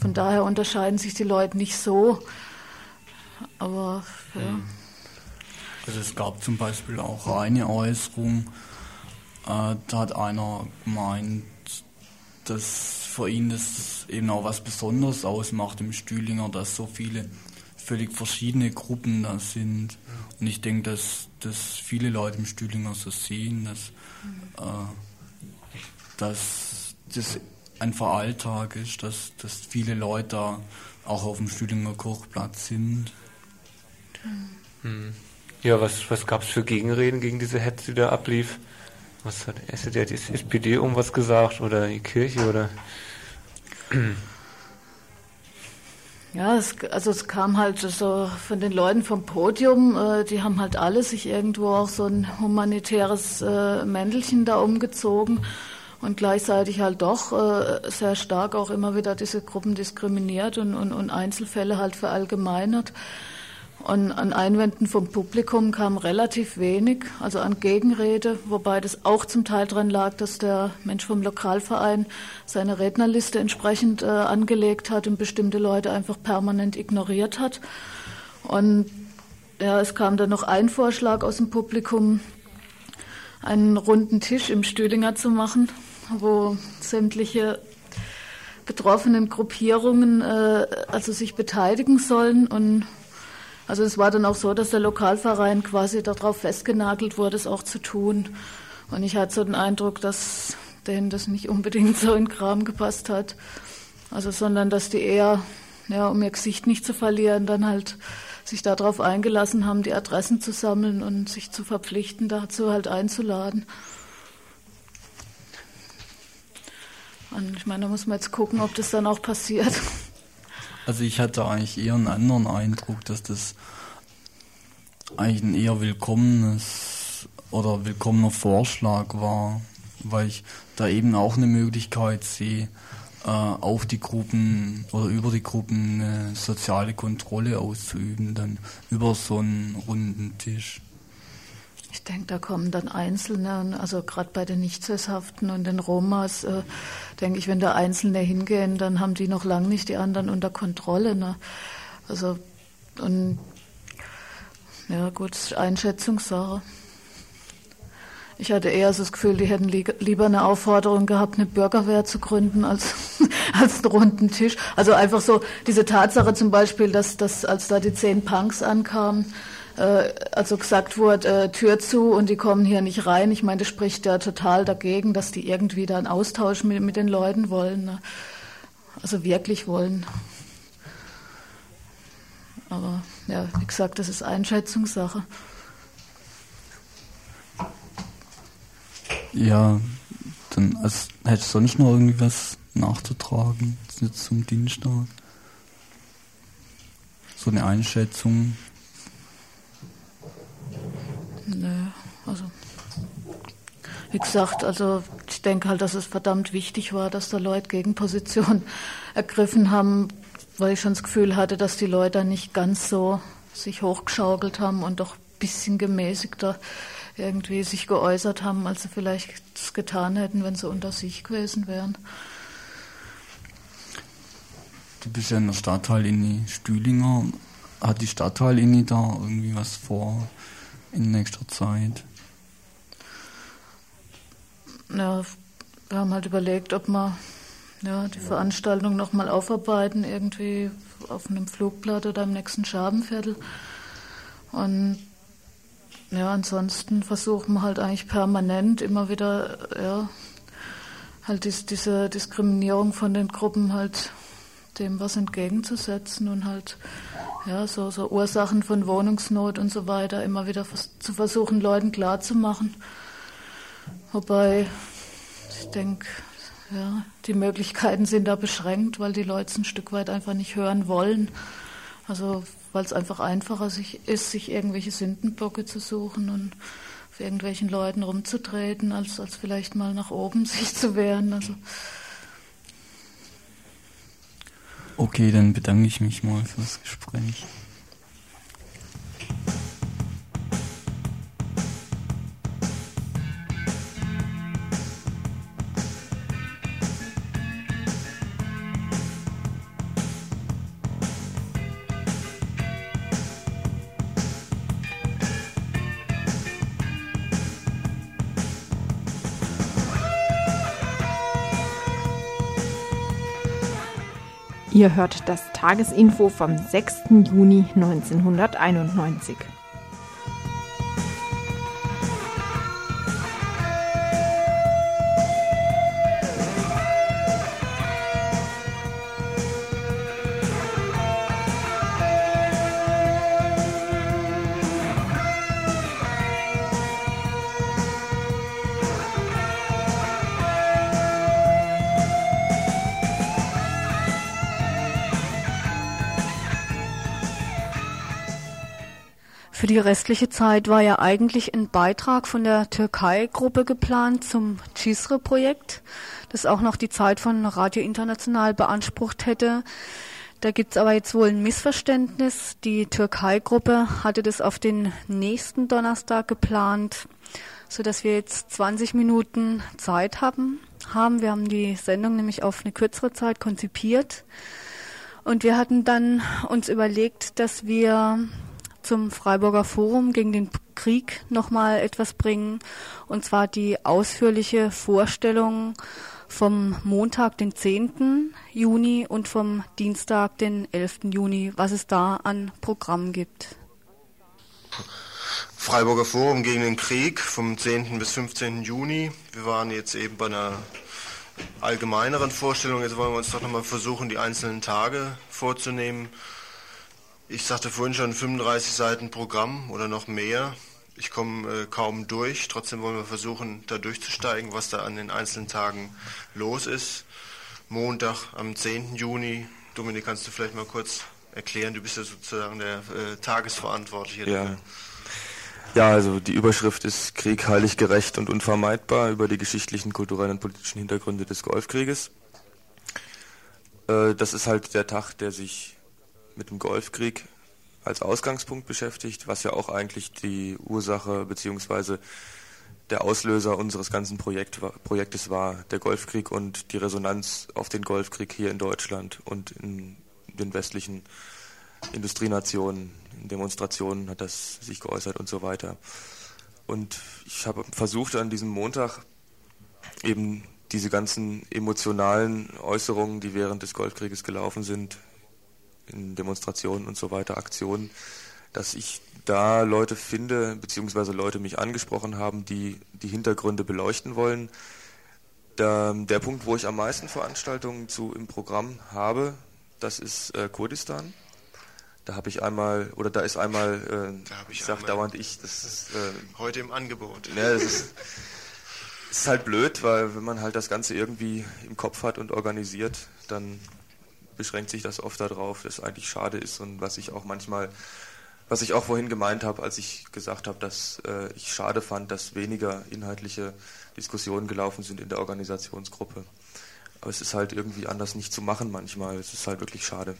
Q: von daher unterscheiden sich die Leute nicht so. Aber ja. Mhm.
C: Also es gab zum Beispiel auch eine Äußerung, äh, da hat einer gemeint, dass für ihn das eben auch was Besonderes ausmacht im Stühlinger, dass so viele völlig verschiedene Gruppen da sind. Und ich denke, dass, dass viele Leute im Stühlinger so sehen, dass, äh, dass das einfach Alltag ist, dass, dass viele Leute da auch auf dem Stühlinger Kochplatz sind.
D: Hm. Ja, was, was gab es für Gegenreden gegen diese Hetze, die da ablief? Was hat, hat die SPD irgendwas gesagt oder die Kirche oder?
Q: Ja, es, also es kam halt so von den Leuten vom Podium, äh, die haben halt alle sich irgendwo auch so ein humanitäres äh, Mäntelchen da umgezogen und gleichzeitig halt doch äh, sehr stark auch immer wieder diese Gruppen diskriminiert und, und, und Einzelfälle halt verallgemeinert. Und an Einwänden vom Publikum kam relativ wenig, also an Gegenrede, wobei das auch zum Teil daran lag, dass der Mensch vom Lokalverein seine Rednerliste entsprechend äh, angelegt hat und bestimmte Leute einfach permanent ignoriert hat. Und ja, es kam dann noch ein Vorschlag aus dem Publikum, einen runden Tisch im Stühlinger zu machen, wo sämtliche betroffenen Gruppierungen äh, also sich beteiligen sollen und Also es war dann auch so, dass der Lokalverein quasi darauf festgenagelt wurde, es auch zu tun. Und ich hatte so den Eindruck, dass denen das nicht unbedingt so in Kram gepasst hat. Also, sondern dass die eher, ja, um ihr Gesicht nicht zu verlieren, dann halt sich darauf eingelassen haben, die Adressen zu sammeln und sich zu verpflichten, dazu halt einzuladen. Und ich meine, da muss man jetzt gucken, ob das dann auch passiert.
C: Also ich hatte eigentlich eher einen anderen Eindruck, dass das eigentlich ein eher willkommenes oder willkommener Vorschlag war, weil ich da eben auch eine Möglichkeit sehe, äh, auf die Gruppen oder über die Gruppen eine soziale Kontrolle auszuüben, dann über so einen runden Tisch.
Q: Ich denke, da kommen dann Einzelne, also gerade bei den Nichtsesshaften und den Romas, äh, denke ich, wenn da Einzelne hingehen, dann haben die noch lange nicht die anderen unter Kontrolle. Ne? Also, und ja, gut, Einschätzungssache. Ich hatte eher so das Gefühl, die hätten li lieber eine Aufforderung gehabt, eine Bürgerwehr zu gründen, als, als einen runden Tisch. Also einfach so diese Tatsache zum Beispiel, dass, dass als da die zehn Punks ankamen, also gesagt wurde, äh, Tür zu und die kommen hier nicht rein. Ich meine, das spricht ja total dagegen, dass die irgendwie da einen Austausch mit, mit den Leuten wollen. Ne? Also wirklich wollen. Aber ja, wie gesagt, das ist Einschätzungssache.
C: Ja, dann also, hättest du nicht noch irgendwie was nachzutragen zum Dienstag? So eine Einschätzung,
Q: Nö, also wie gesagt, also ich denke halt, dass es verdammt wichtig war, dass da Leute Gegenposition ergriffen haben, weil ich schon das Gefühl hatte, dass die Leute nicht ganz so sich hochgeschaukelt haben und doch ein bisschen gemäßigter irgendwie sich geäußert haben, als sie vielleicht es getan hätten, wenn sie unter sich gewesen wären.
C: Du bist ja in der Stadtteil in Stühlinger. Hat die Stadtteil da irgendwie was vor? In nächster Zeit?
Q: Ja, wir haben halt überlegt, ob wir ja, die Veranstaltung nochmal aufarbeiten, irgendwie auf einem Flugblatt oder im nächsten Schabenviertel. Und ja, ansonsten versuchen wir halt eigentlich permanent immer wieder, ja, halt dies, diese Diskriminierung von den Gruppen halt dem was entgegenzusetzen und halt ja, so, so Ursachen von Wohnungsnot und so weiter immer wieder zu versuchen, Leuten klarzumachen. Wobei, ich denke, ja, die Möglichkeiten sind da beschränkt, weil die Leute es ein Stück weit einfach nicht hören wollen. Also, weil es einfach einfacher sich, ist, sich irgendwelche Sündenbocke zu suchen und auf irgendwelchen Leuten rumzutreten, als, als vielleicht mal nach oben sich zu wehren. Also,
C: Okay, dann bedanke ich mich mal fürs Gespräch.
A: Ihr hört das Tagesinfo vom 6. Juni 1991.
B: restliche Zeit war ja eigentlich ein Beitrag von der Türkei-Gruppe geplant zum CISRE-Projekt, das auch noch die Zeit von Radio International beansprucht hätte. Da gibt's aber jetzt wohl ein Missverständnis. Die Türkei-Gruppe hatte das auf den nächsten Donnerstag geplant, so dass wir jetzt 20 Minuten Zeit haben. haben. Wir haben die Sendung nämlich auf eine kürzere Zeit konzipiert. Und wir hatten dann uns überlegt, dass wir zum Freiburger Forum gegen den Krieg nochmal etwas bringen, und zwar die ausführliche Vorstellung vom Montag, den 10. Juni und vom Dienstag, den 11. Juni, was es da an Programm gibt.
N: Freiburger Forum gegen den Krieg vom 10. bis 15. Juni. Wir waren jetzt eben bei einer allgemeineren Vorstellung. Jetzt wollen wir uns doch nochmal versuchen, die einzelnen Tage vorzunehmen. Ich sagte vorhin schon 35 Seiten Programm oder noch mehr. Ich komme äh, kaum durch. Trotzdem wollen wir versuchen, da durchzusteigen, was da an den einzelnen Tagen los ist. Montag am 10. Juni. Dominik, kannst du vielleicht mal kurz erklären? Du bist ja sozusagen der äh, Tagesverantwortliche.
K: Ja. Ja, also die Überschrift ist Krieg heilig gerecht und unvermeidbar über die geschichtlichen, kulturellen und politischen Hintergründe des Golfkrieges. Äh, das ist halt der Tag, der sich mit dem Golfkrieg als Ausgangspunkt beschäftigt, was ja auch eigentlich die Ursache bzw. der Auslöser unseres ganzen Projekt, Projektes war, der Golfkrieg und die Resonanz auf den Golfkrieg hier in Deutschland und in den westlichen Industrienationen, in Demonstrationen hat das sich geäußert und so weiter. Und ich habe versucht an diesem Montag eben diese ganzen emotionalen Äußerungen, die während des Golfkrieges gelaufen sind, in Demonstrationen und so weiter, Aktionen, dass ich da Leute finde, beziehungsweise Leute mich angesprochen haben, die die Hintergründe beleuchten wollen. Der, der Punkt, wo ich am meisten Veranstaltungen zu im Programm habe, das ist äh, Kurdistan. Da habe ich einmal, oder da ist einmal, äh,
N: da ich,
K: ich sag dauernd ich, das ist äh,
N: heute im Angebot.
K: Ja, das ist, ist halt blöd, weil wenn man halt das Ganze irgendwie im Kopf hat und organisiert, dann beschränkt sich das oft darauf, dass eigentlich schade ist und was ich auch manchmal, was ich auch vorhin gemeint habe, als ich gesagt habe, dass äh, ich schade fand, dass weniger inhaltliche Diskussionen gelaufen sind in der Organisationsgruppe. Aber es ist halt irgendwie anders nicht zu machen manchmal. Es ist halt wirklich schade.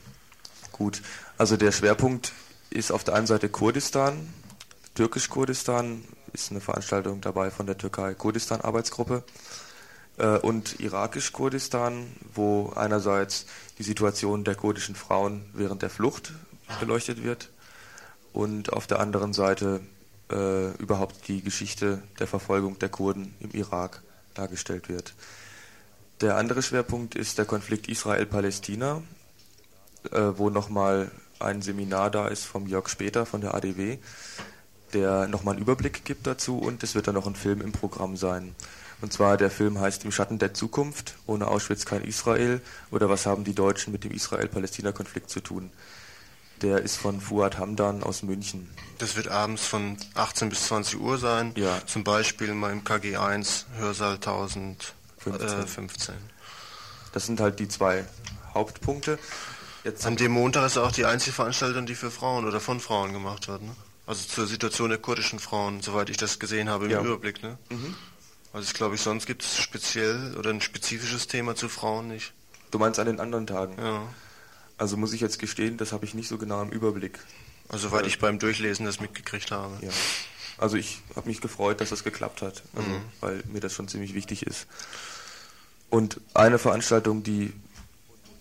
K: Gut, also der Schwerpunkt ist auf der einen Seite Kurdistan, Türkisch-Kurdistan ist eine Veranstaltung dabei von der Türkei-Kurdistan-Arbeitsgruppe äh, und Irakisch-Kurdistan, wo einerseits die Situation der kurdischen Frauen während der Flucht beleuchtet wird und auf der anderen Seite äh, überhaupt die Geschichte der Verfolgung der Kurden im Irak dargestellt wird. Der andere Schwerpunkt ist der Konflikt Israel-Palästina, äh, wo nochmal ein Seminar da ist vom Jörg Später von der ADW, der nochmal einen Überblick gibt dazu und es wird dann noch ein Film im Programm sein. Und zwar der Film heißt Im Schatten der Zukunft, ohne Auschwitz kein Israel oder was haben die Deutschen mit dem Israel-Palästina-Konflikt zu tun. Der ist von Fuad Hamdan aus München.
N: Das wird abends von 18 bis 20 Uhr sein.
K: Ja.
N: Zum Beispiel mal im KG1 Hörsaal 1015.
K: Das sind halt die zwei Hauptpunkte.
N: Jetzt An dem Montag ist auch die einzige Veranstaltung, die für Frauen oder von Frauen gemacht wird. Ne? Also zur Situation der kurdischen Frauen, soweit ich das gesehen habe im
K: Ja.
N: Überblick. Ne?
K: Mhm.
N: Also ich glaube, sonst gibt es speziell oder ein spezifisches Thema zu Frauen nicht.
K: Du meinst an den anderen Tagen?
N: Ja.
K: Also muss ich jetzt gestehen, das habe ich nicht so genau im Überblick.
N: Also weil
K: Äh,
N: ich beim Durchlesen das mitgekriegt habe.
K: Ja. Also ich habe mich gefreut, dass das geklappt hat, also,
N: Mhm.
K: weil mir das schon ziemlich wichtig ist. Und eine Veranstaltung, die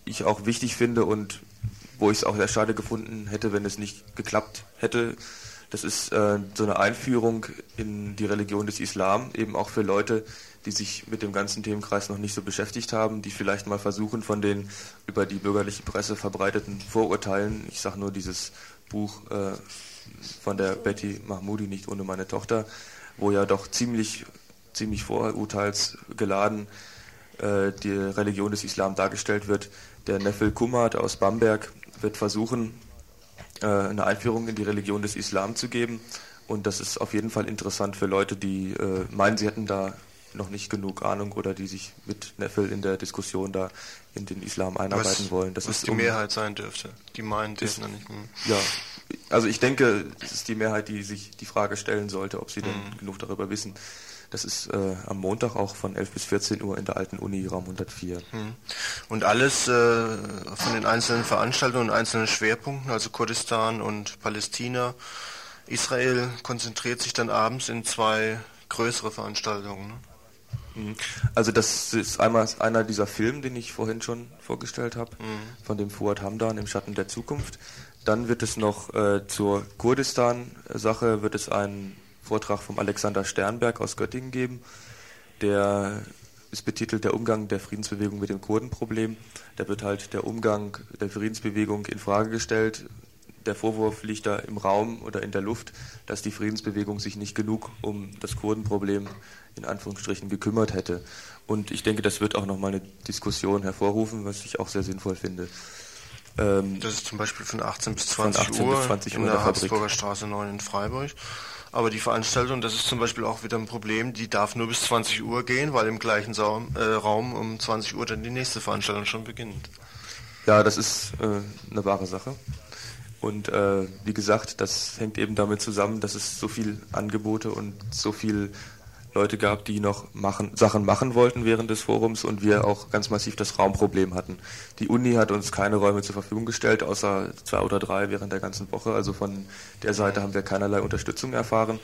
K: ich auch wichtig finde und wo ich es auch sehr schade gefunden hätte, wenn es nicht geklappt hätte, das ist äh, so eine Einführung in die Religion des Islam, eben auch für Leute, die sich mit dem ganzen Themenkreis noch nicht so beschäftigt haben, die vielleicht mal versuchen, von den über die bürgerliche Presse verbreiteten Vorurteilen, ich sage nur dieses Buch äh, von der Betty Mahmoudi, nicht ohne meine Tochter, wo ja doch ziemlich, ziemlich vorurteilsgeladen äh, die Religion des Islam dargestellt wird. Der Nefel Kumat aus Bamberg wird versuchen, eine Einführung in die Religion des Islam zu geben. Und das ist auf jeden Fall interessant für Leute, die äh, meinen, sie hätten da noch nicht genug Ahnung oder die sich mit Neffel in der Diskussion da in den Islam einarbeiten
N: was,
K: wollen. Das
N: was
K: ist
N: die
K: um-
N: Mehrheit sein dürfte. Die meinen,
K: ist-
N: sind nicht. hm.
K: Ja, also ich denke, es ist die Mehrheit, die sich die Frage stellen sollte, ob sie denn
N: Mhm.
K: genug darüber wissen. Das ist äh, am Montag auch von 11 bis 14 Uhr in der alten Uni, Raum 104.
N: Hm. Und alles äh, von den einzelnen Veranstaltungen und einzelnen Schwerpunkten, also Kurdistan und Palästina. Israel konzentriert sich dann abends in zwei größere Veranstaltungen. Ne?
K: Mhm. Also das ist einmal einer dieser Filme, den ich vorhin schon vorgestellt habe,
N: Mhm.
K: von dem Fuad Hamdan im Schatten der Zukunft. Dann wird es noch äh, zur Kurdistan-Sache wird es einen Vortrag vom Alexander Sternberg aus Göttingen geben, der ist betitelt der Umgang der Friedensbewegung mit dem Kurdenproblem. Da wird halt der Umgang der Friedensbewegung in Frage gestellt. Der Vorwurf liegt da im Raum oder in der Luft, dass die Friedensbewegung sich nicht genug um das Kurdenproblem in Anführungsstrichen gekümmert hätte. Und ich denke, das wird auch nochmal eine Diskussion hervorrufen, was ich auch sehr sinnvoll finde.
N: Ähm, das ist zum Beispiel von 18 bis 20
K: 18
N: Uhr
K: bis 20 Uhr
N: in der
K: der.
N: Habsburger Straße 9 in Freiburg. Aber die Veranstaltung, das ist zum Beispiel auch wieder ein Problem, die darf nur bis 20 Uhr gehen, weil im gleichen Saum, äh, Raum um 20 Uhr dann die nächste Veranstaltung schon beginnt.
K: Ja, das ist äh, eine wahre Sache. Und äh, wie gesagt, das hängt eben damit zusammen, dass es so viel Angebote und so viel Leute gab, die noch machen, Sachen machen wollten während des Forums und wir auch ganz massiv das Raumproblem hatten. Die Uni hat uns keine Räume zur Verfügung gestellt, außer zwei oder drei während der ganzen Woche. Also von der Seite haben wir keinerlei Unterstützung erfahren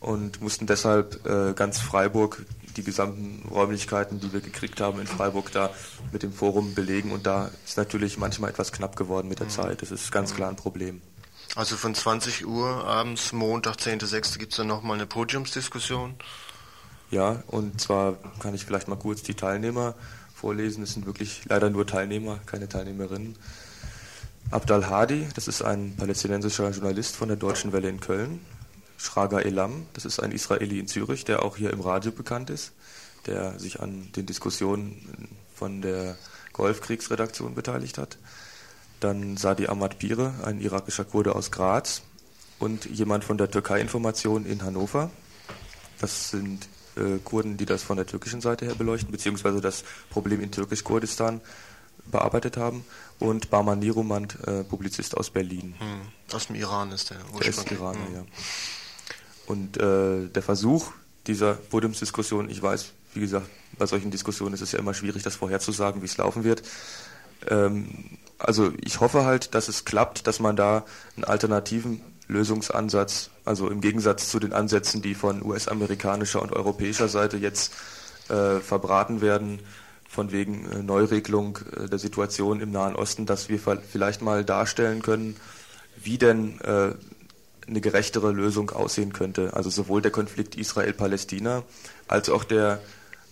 K: und mussten deshalb äh, ganz Freiburg, die gesamten Räumlichkeiten, die wir gekriegt haben in Freiburg, da mit dem Forum belegen. Und da ist natürlich manchmal etwas knapp geworden mit der Zeit. Das ist ganz klar ein Problem.
N: Also von 20 Uhr abends, Montag, 10.06. gibt es dann nochmal eine Podiumsdiskussion.
K: Ja, und zwar kann ich vielleicht mal kurz die Teilnehmer vorlesen. Es sind wirklich leider nur Teilnehmer, keine Teilnehmerinnen. Abdal Hadi, das ist ein palästinensischer Journalist von der Deutschen Welle in Köln. Shraga Elam, das ist ein Israeli in Zürich, der auch hier im Radio bekannt ist, der sich an den Diskussionen von der Golfkriegsredaktion beteiligt hat. Dann Sadi Ahmad Pire, ein irakischer Kurde aus Graz und jemand von der Türkei-Information in Hannover. Das sind äh, Kurden, die das von der türkischen Seite her beleuchten, beziehungsweise das Problem in Türkisch-Kurdistan bearbeitet haben. Und Barman Nirumand, äh, Publizist aus Berlin.
N: Hm. Aus dem Iran ist der
K: Der ist
N: ursprünglich.
K: Iraner,
N: Hm.
K: ja. Und äh, der Versuch dieser Podiumsdiskussion, ich weiß, wie gesagt, bei solchen Diskussionen ist es ja immer schwierig, das vorherzusagen, wie es laufen wird. Ähm, also ich hoffe halt, dass es klappt, dass man da einen alternativen Lösungsansatz, also im Gegensatz zu den Ansätzen, die von US-amerikanischer und europäischer Seite jetzt äh, verbraten werden, von wegen äh, Neuregelung äh, der Situation im Nahen Osten, dass wir vielleicht mal darstellen können, wie denn äh, eine gerechtere Lösung aussehen könnte. Also sowohl der Konflikt Israel-Palästina als auch der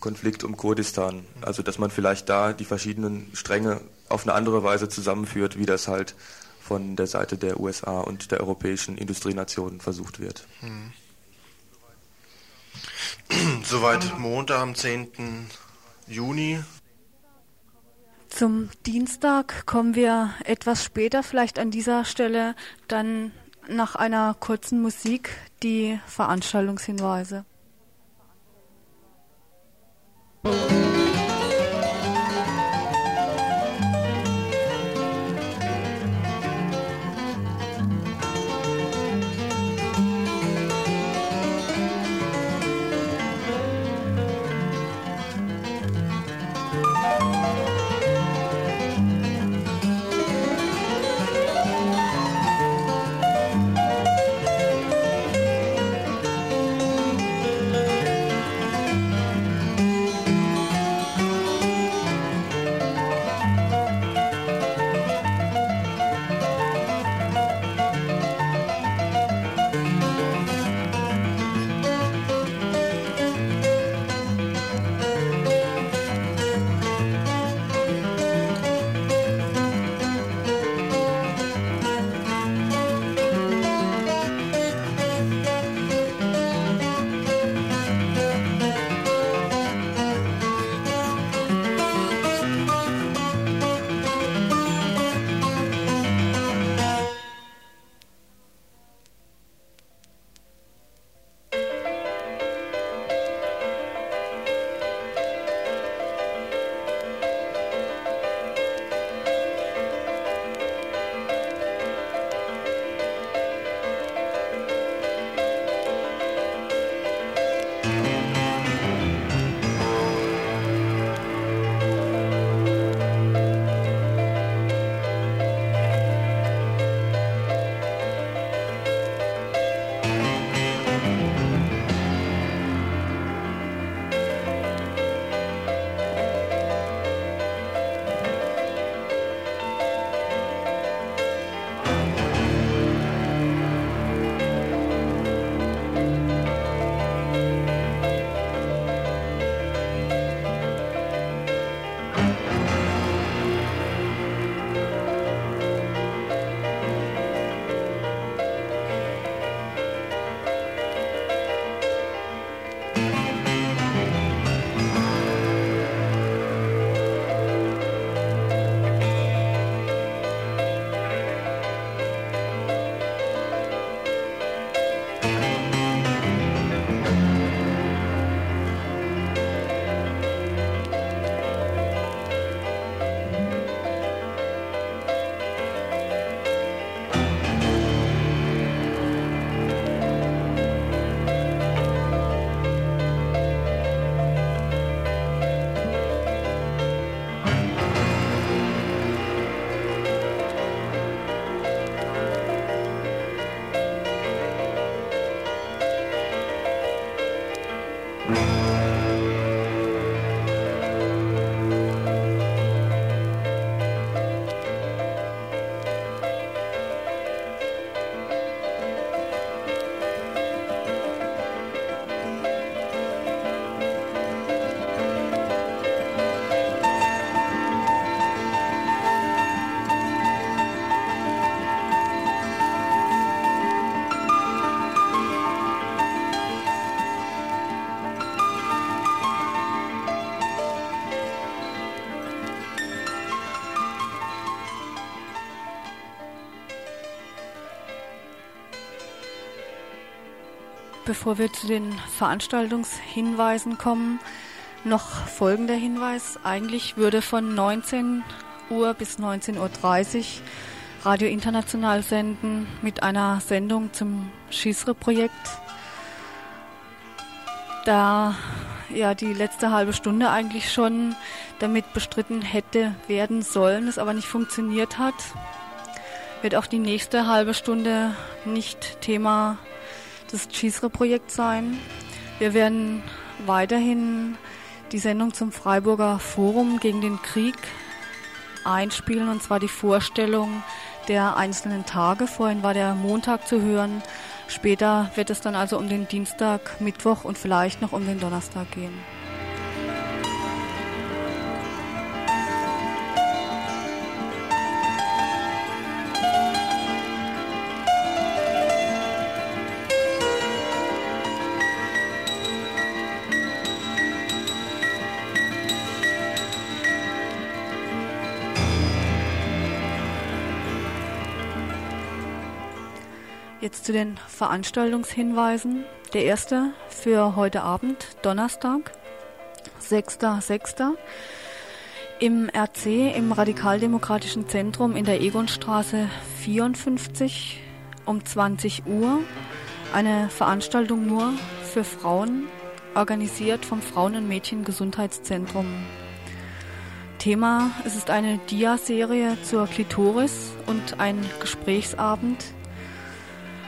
K: Konflikt um Kurdistan. Also dass man vielleicht da die verschiedenen Stränge auf eine andere Weise zusammenführt, wie das halt von der Seite der USA und der europäischen Industrienationen versucht wird.
N: Hm. Soweit Montag am 10. Juni.
B: Zum Dienstag kommen wir etwas später, vielleicht an dieser Stelle, dann nach einer kurzen Musik die Veranstaltungshinweise.
J: Thank
B: bevor wir zu den Veranstaltungshinweisen kommen, noch folgender Hinweis. Eigentlich würde von 19 Uhr bis 19.30 Uhr Radio International senden mit einer Sendung zum Schisre-Projekt. Da ja die letzte halbe Stunde eigentlich schon damit bestritten hätte werden sollen, es aber nicht funktioniert hat, wird auch die nächste halbe Stunde nicht Thema des Schisre-Projekts sein. Wir werden weiterhin die Sendung zum Freiburger Forum gegen den Krieg einspielen, und zwar die Vorstellung der einzelnen Tage. Vorhin war der Montag zu hören. Später wird es dann also um den Dienstag, Mittwoch und vielleicht noch um den Donnerstag gehen. Jetzt zu den Veranstaltungshinweisen. Der erste für heute Abend, Donnerstag, 6.6. Im RC, im Radikaldemokratischen Zentrum in der Egonstraße 54 um 20 Uhr. Eine Veranstaltung nur für Frauen, organisiert vom Frauen- und Mädchengesundheitszentrum. Thema, es ist eine Dia-Serie zur Klitoris und ein Gesprächsabend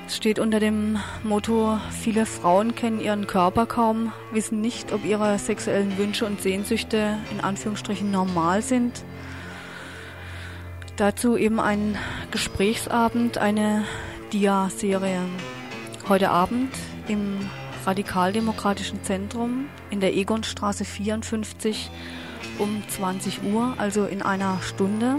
B: es steht unter dem Motto, viele Frauen kennen ihren Körper kaum, wissen nicht, ob ihre sexuellen Wünsche und Sehnsüchte in Anführungsstrichen normal sind. Dazu eben ein Gesprächsabend, eine Dia-Serie. Heute Abend im Radikaldemokratischen Zentrum in der Egonstraße 54 um 20 Uhr, also in einer Stunde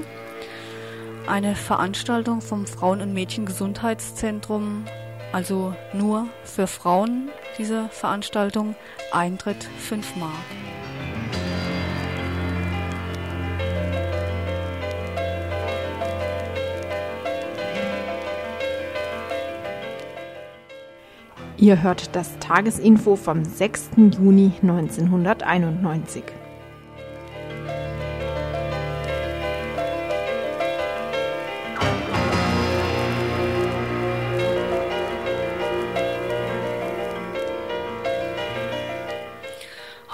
B: eine Veranstaltung vom Frauen- und Mädchengesundheitszentrum, also nur für Frauen diese Veranstaltung, Eintritt 5 Mark.
A: Ihr hört das Tagesinfo vom 6. Juni 1991.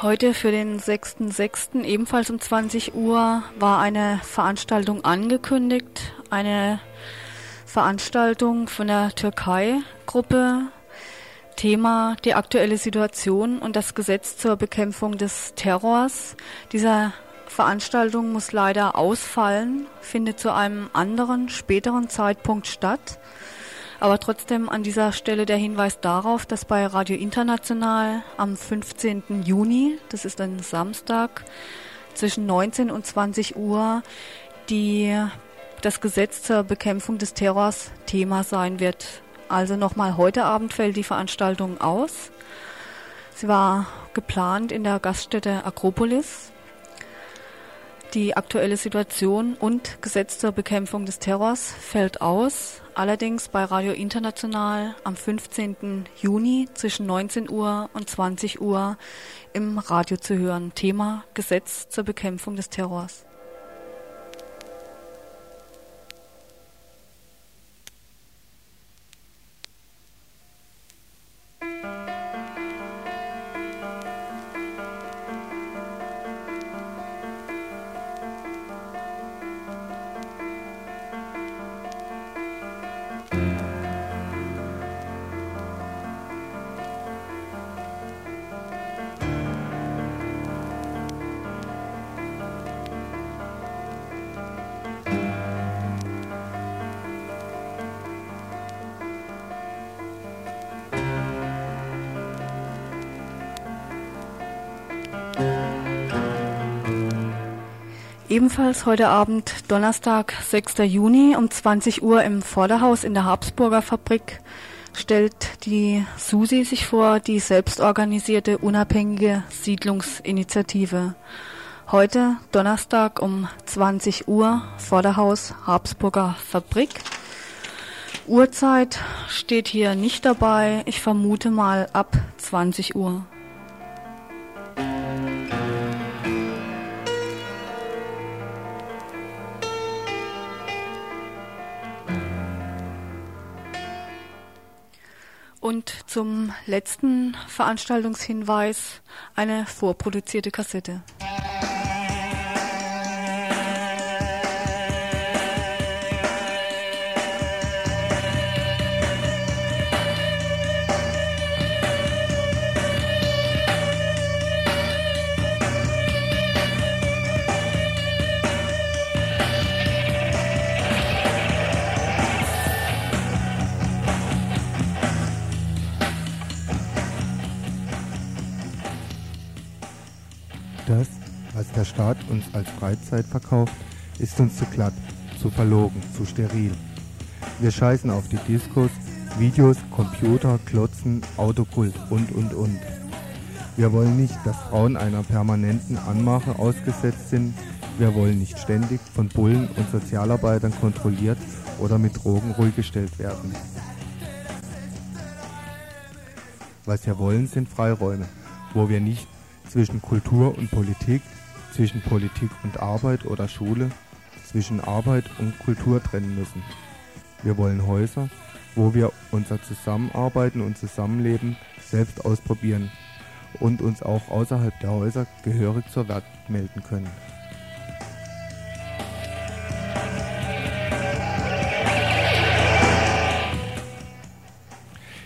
B: Heute für den 6.6. ebenfalls um 20 Uhr war eine Veranstaltung angekündigt. Eine Veranstaltung von der Türkei-Gruppe. Thema die aktuelle Situation und das Gesetz zur Bekämpfung des Terrors. Dieser Veranstaltung muss leider ausfallen, findet zu einem anderen, späteren Zeitpunkt statt. Aber trotzdem an dieser Stelle der Hinweis darauf, dass bei Radio International am 15. Juni, das ist ein Samstag, zwischen 19 und 20 Uhr die, das Gesetz zur Bekämpfung des Terrors Thema sein wird. Also nochmal heute Abend fällt die Veranstaltung aus. Sie war geplant in der Gaststätte Akropolis. Die aktuelle Situation und Gesetz zur Bekämpfung des Terrors fällt aus. Allerdings bei Radio International am 15. Juni zwischen 19 Uhr und 20 Uhr im Radio zu hören. Thema Gesetz zur Bekämpfung des Terrors. Ebenfalls heute Abend, Donnerstag, 6. Juni um 20 Uhr im Vorderhaus in der Habsburger Fabrik stellt die SUSI sich vor, die selbstorganisierte unabhängige Siedlungsinitiative. Heute, Donnerstag um 20 Uhr, Vorderhaus Habsburger Fabrik. Uhrzeit steht hier nicht dabei. Ich vermute mal ab 20 Uhr. Und zum letzten Veranstaltungshinweis eine vorproduzierte Kassette.
R: Staat uns als Freizeit verkauft, ist uns zu glatt, zu verlogen, zu steril. Wir scheißen auf die Diskos, Videos, Computer, Klotzen, Autokult und und und. Wir wollen nicht, dass Frauen einer permanenten Anmache ausgesetzt sind. Wir wollen nicht ständig von Bullen und Sozialarbeitern kontrolliert oder mit Drogen ruhig gestellt werden. Was wir wollen, sind Freiräume, wo wir nicht zwischen Kultur und Politik, zwischen Politik und Arbeit oder Schule, zwischen Arbeit und Kultur trennen müssen. Wir wollen Häuser, wo wir unser Zusammenarbeiten und Zusammenleben selbst ausprobieren und uns auch außerhalb der Häuser gehörig zur Welt melden können.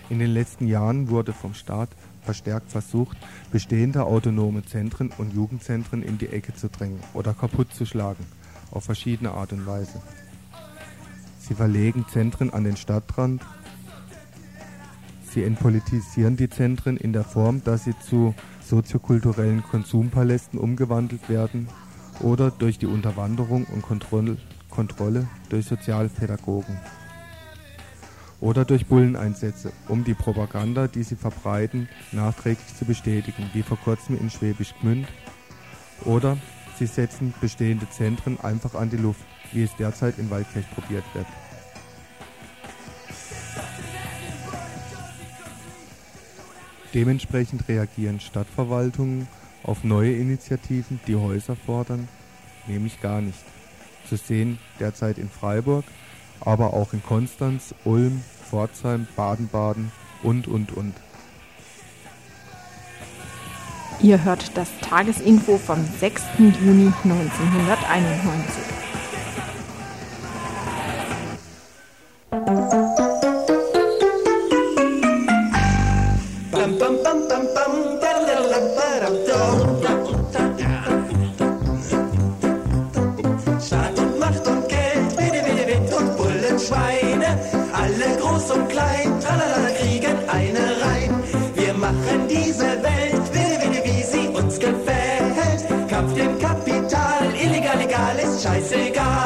R: In den letzten Jahren wurde vom Staat verstärkt versucht, bestehende autonome Zentren und Jugendzentren in die Ecke zu drängen oder kaputt zu schlagen, auf verschiedene Art und Weise. Sie verlegen Zentren an den Stadtrand, sie entpolitisieren die Zentren in der Form, dass sie zu soziokulturellen Konsumpalästen umgewandelt werden oder durch die Unterwanderung und Kontroll Kontrolle durch Sozialpädagogen oder durch Bulleneinsätze, um die Propaganda, die sie verbreiten, nachträglich zu bestätigen, wie vor kurzem in Schwäbisch Gmünd. Oder sie setzen bestehende Zentren einfach an die Luft, wie es derzeit in Waldkirch probiert wird. Dementsprechend reagieren Stadtverwaltungen auf neue Initiativen, die Häuser fordern, nämlich gar nicht. Zu sehen derzeit in Freiburg, aber auch in Konstanz, Ulm, Pforzheim, Baden-Baden und, und, und.
A: Ihr hört das Tagesinfo vom 6. Juni 1991.
J: ชาย